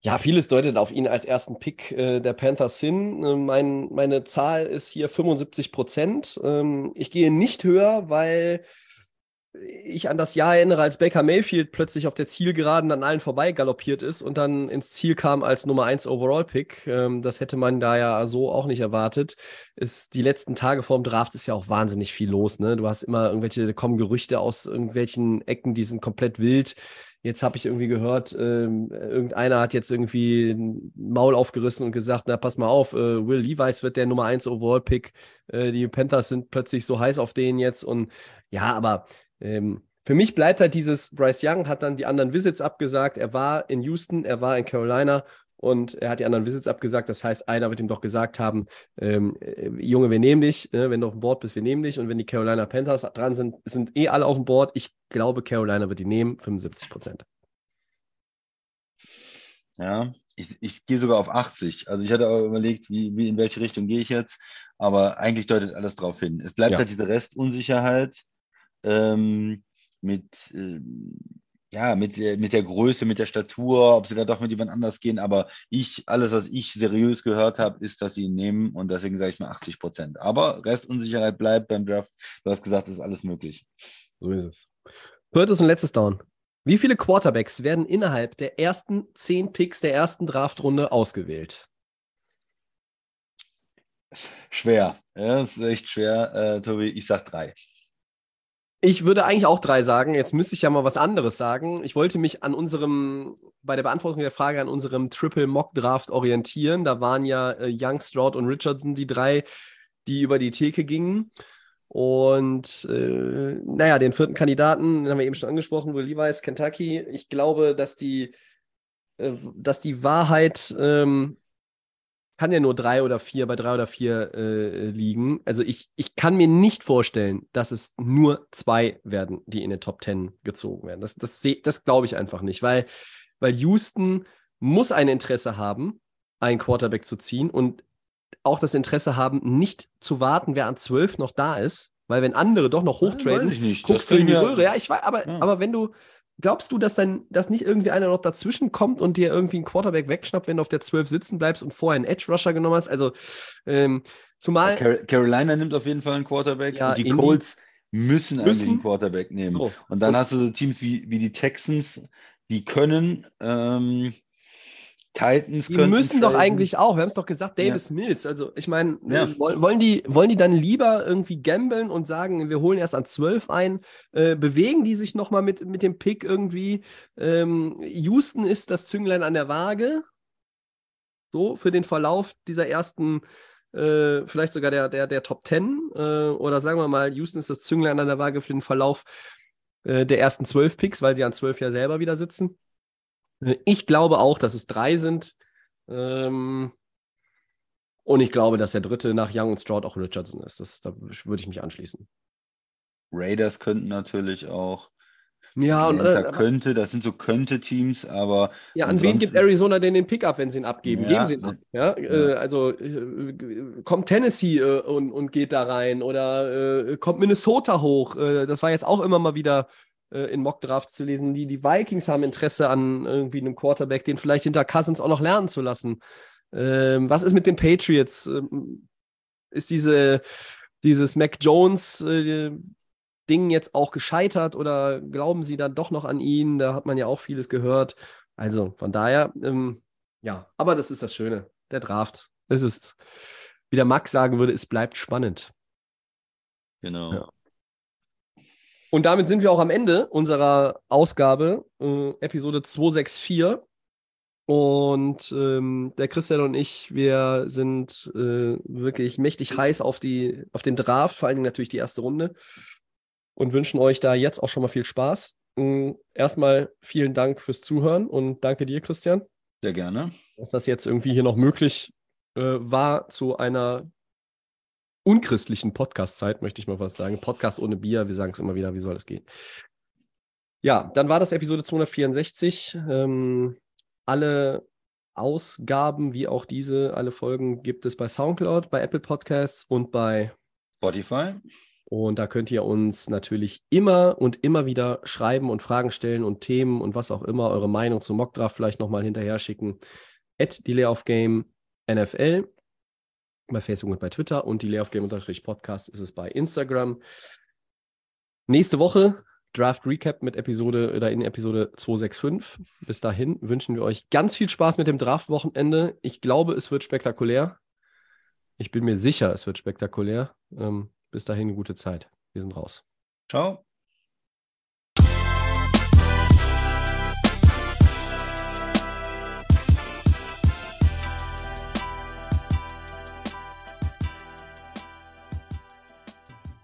A: Ja, vieles deutet auf ihn als ersten Pick äh, der Panthers hin. Äh, mein, meine Zahl ist hier 75 Prozent. Ähm, ich gehe nicht höher, weil ich an das Jahr erinnere, als Baker Mayfield plötzlich auf der Zielgeraden an allen vorbei galoppiert ist und dann ins Ziel kam als Nummer 1 Overall-Pick. Ähm, das hätte man da ja so auch nicht erwartet. Ist, die letzten Tage vorm Draft ist ja auch wahnsinnig viel los. Ne? Du hast immer irgendwelche, kommen Gerüchte aus irgendwelchen Ecken, die sind komplett wild. Jetzt habe ich irgendwie gehört, ähm, irgendeiner hat jetzt irgendwie ein Maul aufgerissen und gesagt, na pass mal auf, äh, Will Levis wird der Nummer 1 Overall-Pick. Äh, die Panthers sind plötzlich so heiß auf den jetzt und ja, aber ähm, für mich bleibt halt dieses, Bryce Young hat dann die anderen Visits abgesagt. Er war in Houston, er war in Carolina und er hat die anderen Visits abgesagt. Das heißt, einer wird ihm doch gesagt haben, ähm, äh, Junge, wir nehmen dich, äh, wenn du auf dem Board bist, wir nehmen dich. Und wenn die Carolina Panthers dran sind, sind eh alle auf dem Board. Ich glaube, Carolina wird die nehmen, 75 Prozent.
B: Ja, ich, ich gehe sogar auf 80. Also ich hatte auch überlegt, wie, wie in welche Richtung gehe ich jetzt, aber eigentlich deutet alles darauf hin. Es bleibt
A: Ja.
B: halt diese Restunsicherheit ähm, mit, ähm, ja, mit, der- mit der Größe, mit der Statur, ob sie da doch mit jemand anders gehen. Aber ich, alles, was ich seriös gehört habe, ist, dass sie ihn nehmen und deswegen sage ich mal 80 Prozent. Aber Restunsicherheit bleibt beim Draft. Du hast gesagt, es ist alles möglich.
A: So ist es. Viertes und letztes Down. Wie viele Quarterbacks werden innerhalb der ersten zehn Picks der ersten Draftrunde ausgewählt?
B: Schwer. Ja, es ist echt schwer, äh, Tobi. Ich sag drei.
A: Ich würde eigentlich auch drei sagen. Jetzt müsste ich ja mal was anderes sagen. Ich wollte mich an unserem, bei der Beantwortung der Frage an unserem Triple Mock Draft orientieren. Da waren ja äh, Young, Stroud und Richardson die drei, die über die Theke gingen. Und äh, naja, den vierten Kandidaten, den haben wir eben schon angesprochen, Will Levi's, Kentucky. Ich glaube, dass die, äh, dass die Wahrheit ähm, kann ja nur drei oder vier, bei drei oder vier äh, liegen. Also ich, ich kann mir nicht vorstellen, dass es nur zwei werden, die in den Top Ten gezogen werden. Das, das, das glaube ich einfach nicht, weil, weil Houston muss ein Interesse haben, einen Quarterback zu ziehen und auch das Interesse haben, nicht zu warten, wer an zwölf noch da ist, weil wenn andere doch noch hochtraden, guckst du in die Röhre. Ja, ich weiß, aber,
B: Ja.
A: aber wenn du, glaubst du, dass dann, dass nicht irgendwie einer noch dazwischen kommt und dir irgendwie einen Quarterback wegschnappt, wenn du auf der 12 sitzen bleibst und vorher einen Edge Rusher genommen hast? Also, ähm, zumal,
B: Car Carolina nimmt auf jeden Fall einen Quarterback
A: Ja,
B: und die Colts müssen, eigentlich
A: Müssen.
B: einen Quarterback nehmen.
A: So.
B: Und dann
A: Und-
B: hast du so Teams wie, wie die Texans, die können, ähm, Titans
A: die müssen doch eigentlich auch, wir haben es doch gesagt, Davis Mills. Also, ich meine,
B: Ja.
A: wollen, die, wollen die dann lieber irgendwie gamblen und sagen, wir holen erst an 12 ein, äh, bewegen die sich nochmal mit, mit dem Pick irgendwie? Ähm, Houston ist das Zünglein an der Waage. So, für den Verlauf dieser ersten, äh, vielleicht sogar der, der, der Top 10. Äh, oder sagen wir mal, Houston ist das Zünglein an der Waage für den Verlauf äh, der ersten 12 Picks, weil sie an 12 ja selber wieder sitzen. Ich glaube auch, dass es drei sind. Ähm, und ich glaube, dass der dritte nach Young und Stroud auch Richardson ist. Das, da würde ich mich anschließen.
B: Raiders könnten natürlich auch.
A: Ja, und äh,
B: könnte, das sind so Könnte-Teams, aber
A: ja, an wen gibt Arizona denn den Pick ab, wenn sie ihn abgeben?
B: Ja,
A: Geben sie ihn ab. Ja, Äh, also äh, kommt Tennessee äh, und, und geht da rein oder äh, kommt Minnesota hoch? Äh, das war jetzt auch immer mal wieder äh, in Mockdrafts zu lesen. Die, die Vikings haben Interesse an irgendwie einem Quarterback, den vielleicht hinter Cousins auch noch lernen zu lassen. Ähm, was ist mit den Patriots? Ähm, ist diese, dieses Mac Jones äh, Ding jetzt auch gescheitert oder glauben Sie dann doch noch an ihn? Da hat man ja auch vieles gehört. Also von daher, ähm, ja, aber das ist das Schöne, der Draft. Es ist, wie der Max sagen würde, es bleibt spannend.
B: genau.
A: Ja. Und damit sind wir auch am Ende unserer Ausgabe, äh, Episode 264. Und ähm, der Christian und ich, wir sind äh, wirklich mächtig heiß auf, die, auf den Draft, vor allen Dingen natürlich die erste Runde. Und wünschen euch da jetzt auch schon mal viel Spaß. Ähm, erstmal vielen Dank fürs Zuhören und danke dir, Christian,
B: Sehr gerne.
A: dass das jetzt irgendwie hier noch möglich äh, war zu einer unchristlichen Podcast-Zeit, möchte ich mal was sagen. Podcast ohne Bier, wir sagen es immer wieder, wie soll das gehen? Ja, dann war das Episode 264. Ähm, alle Ausgaben, wie auch diese, alle Folgen gibt es bei Soundcloud, bei Apple Podcasts und bei
B: Spotify.
A: und da könnt ihr uns natürlich immer und immer wieder schreiben und Fragen stellen und Themen und was auch immer, eure Meinung zum Mockdraft vielleicht nochmal hinterher schicken. At Delay of Game NFL bei Facebook und bei Twitter und Delay of Game Podcast ist es bei Instagram. Nächste Woche Draft Recap mit Episode oder in Episode 265. Bis dahin wünschen wir euch ganz viel Spaß mit dem Draft-Wochenende. Ich glaube, es wird spektakulär. Ich bin mir sicher, es wird spektakulär. Ähm, bis dahin, gute Zeit. Wir sind raus.
B: Ciao.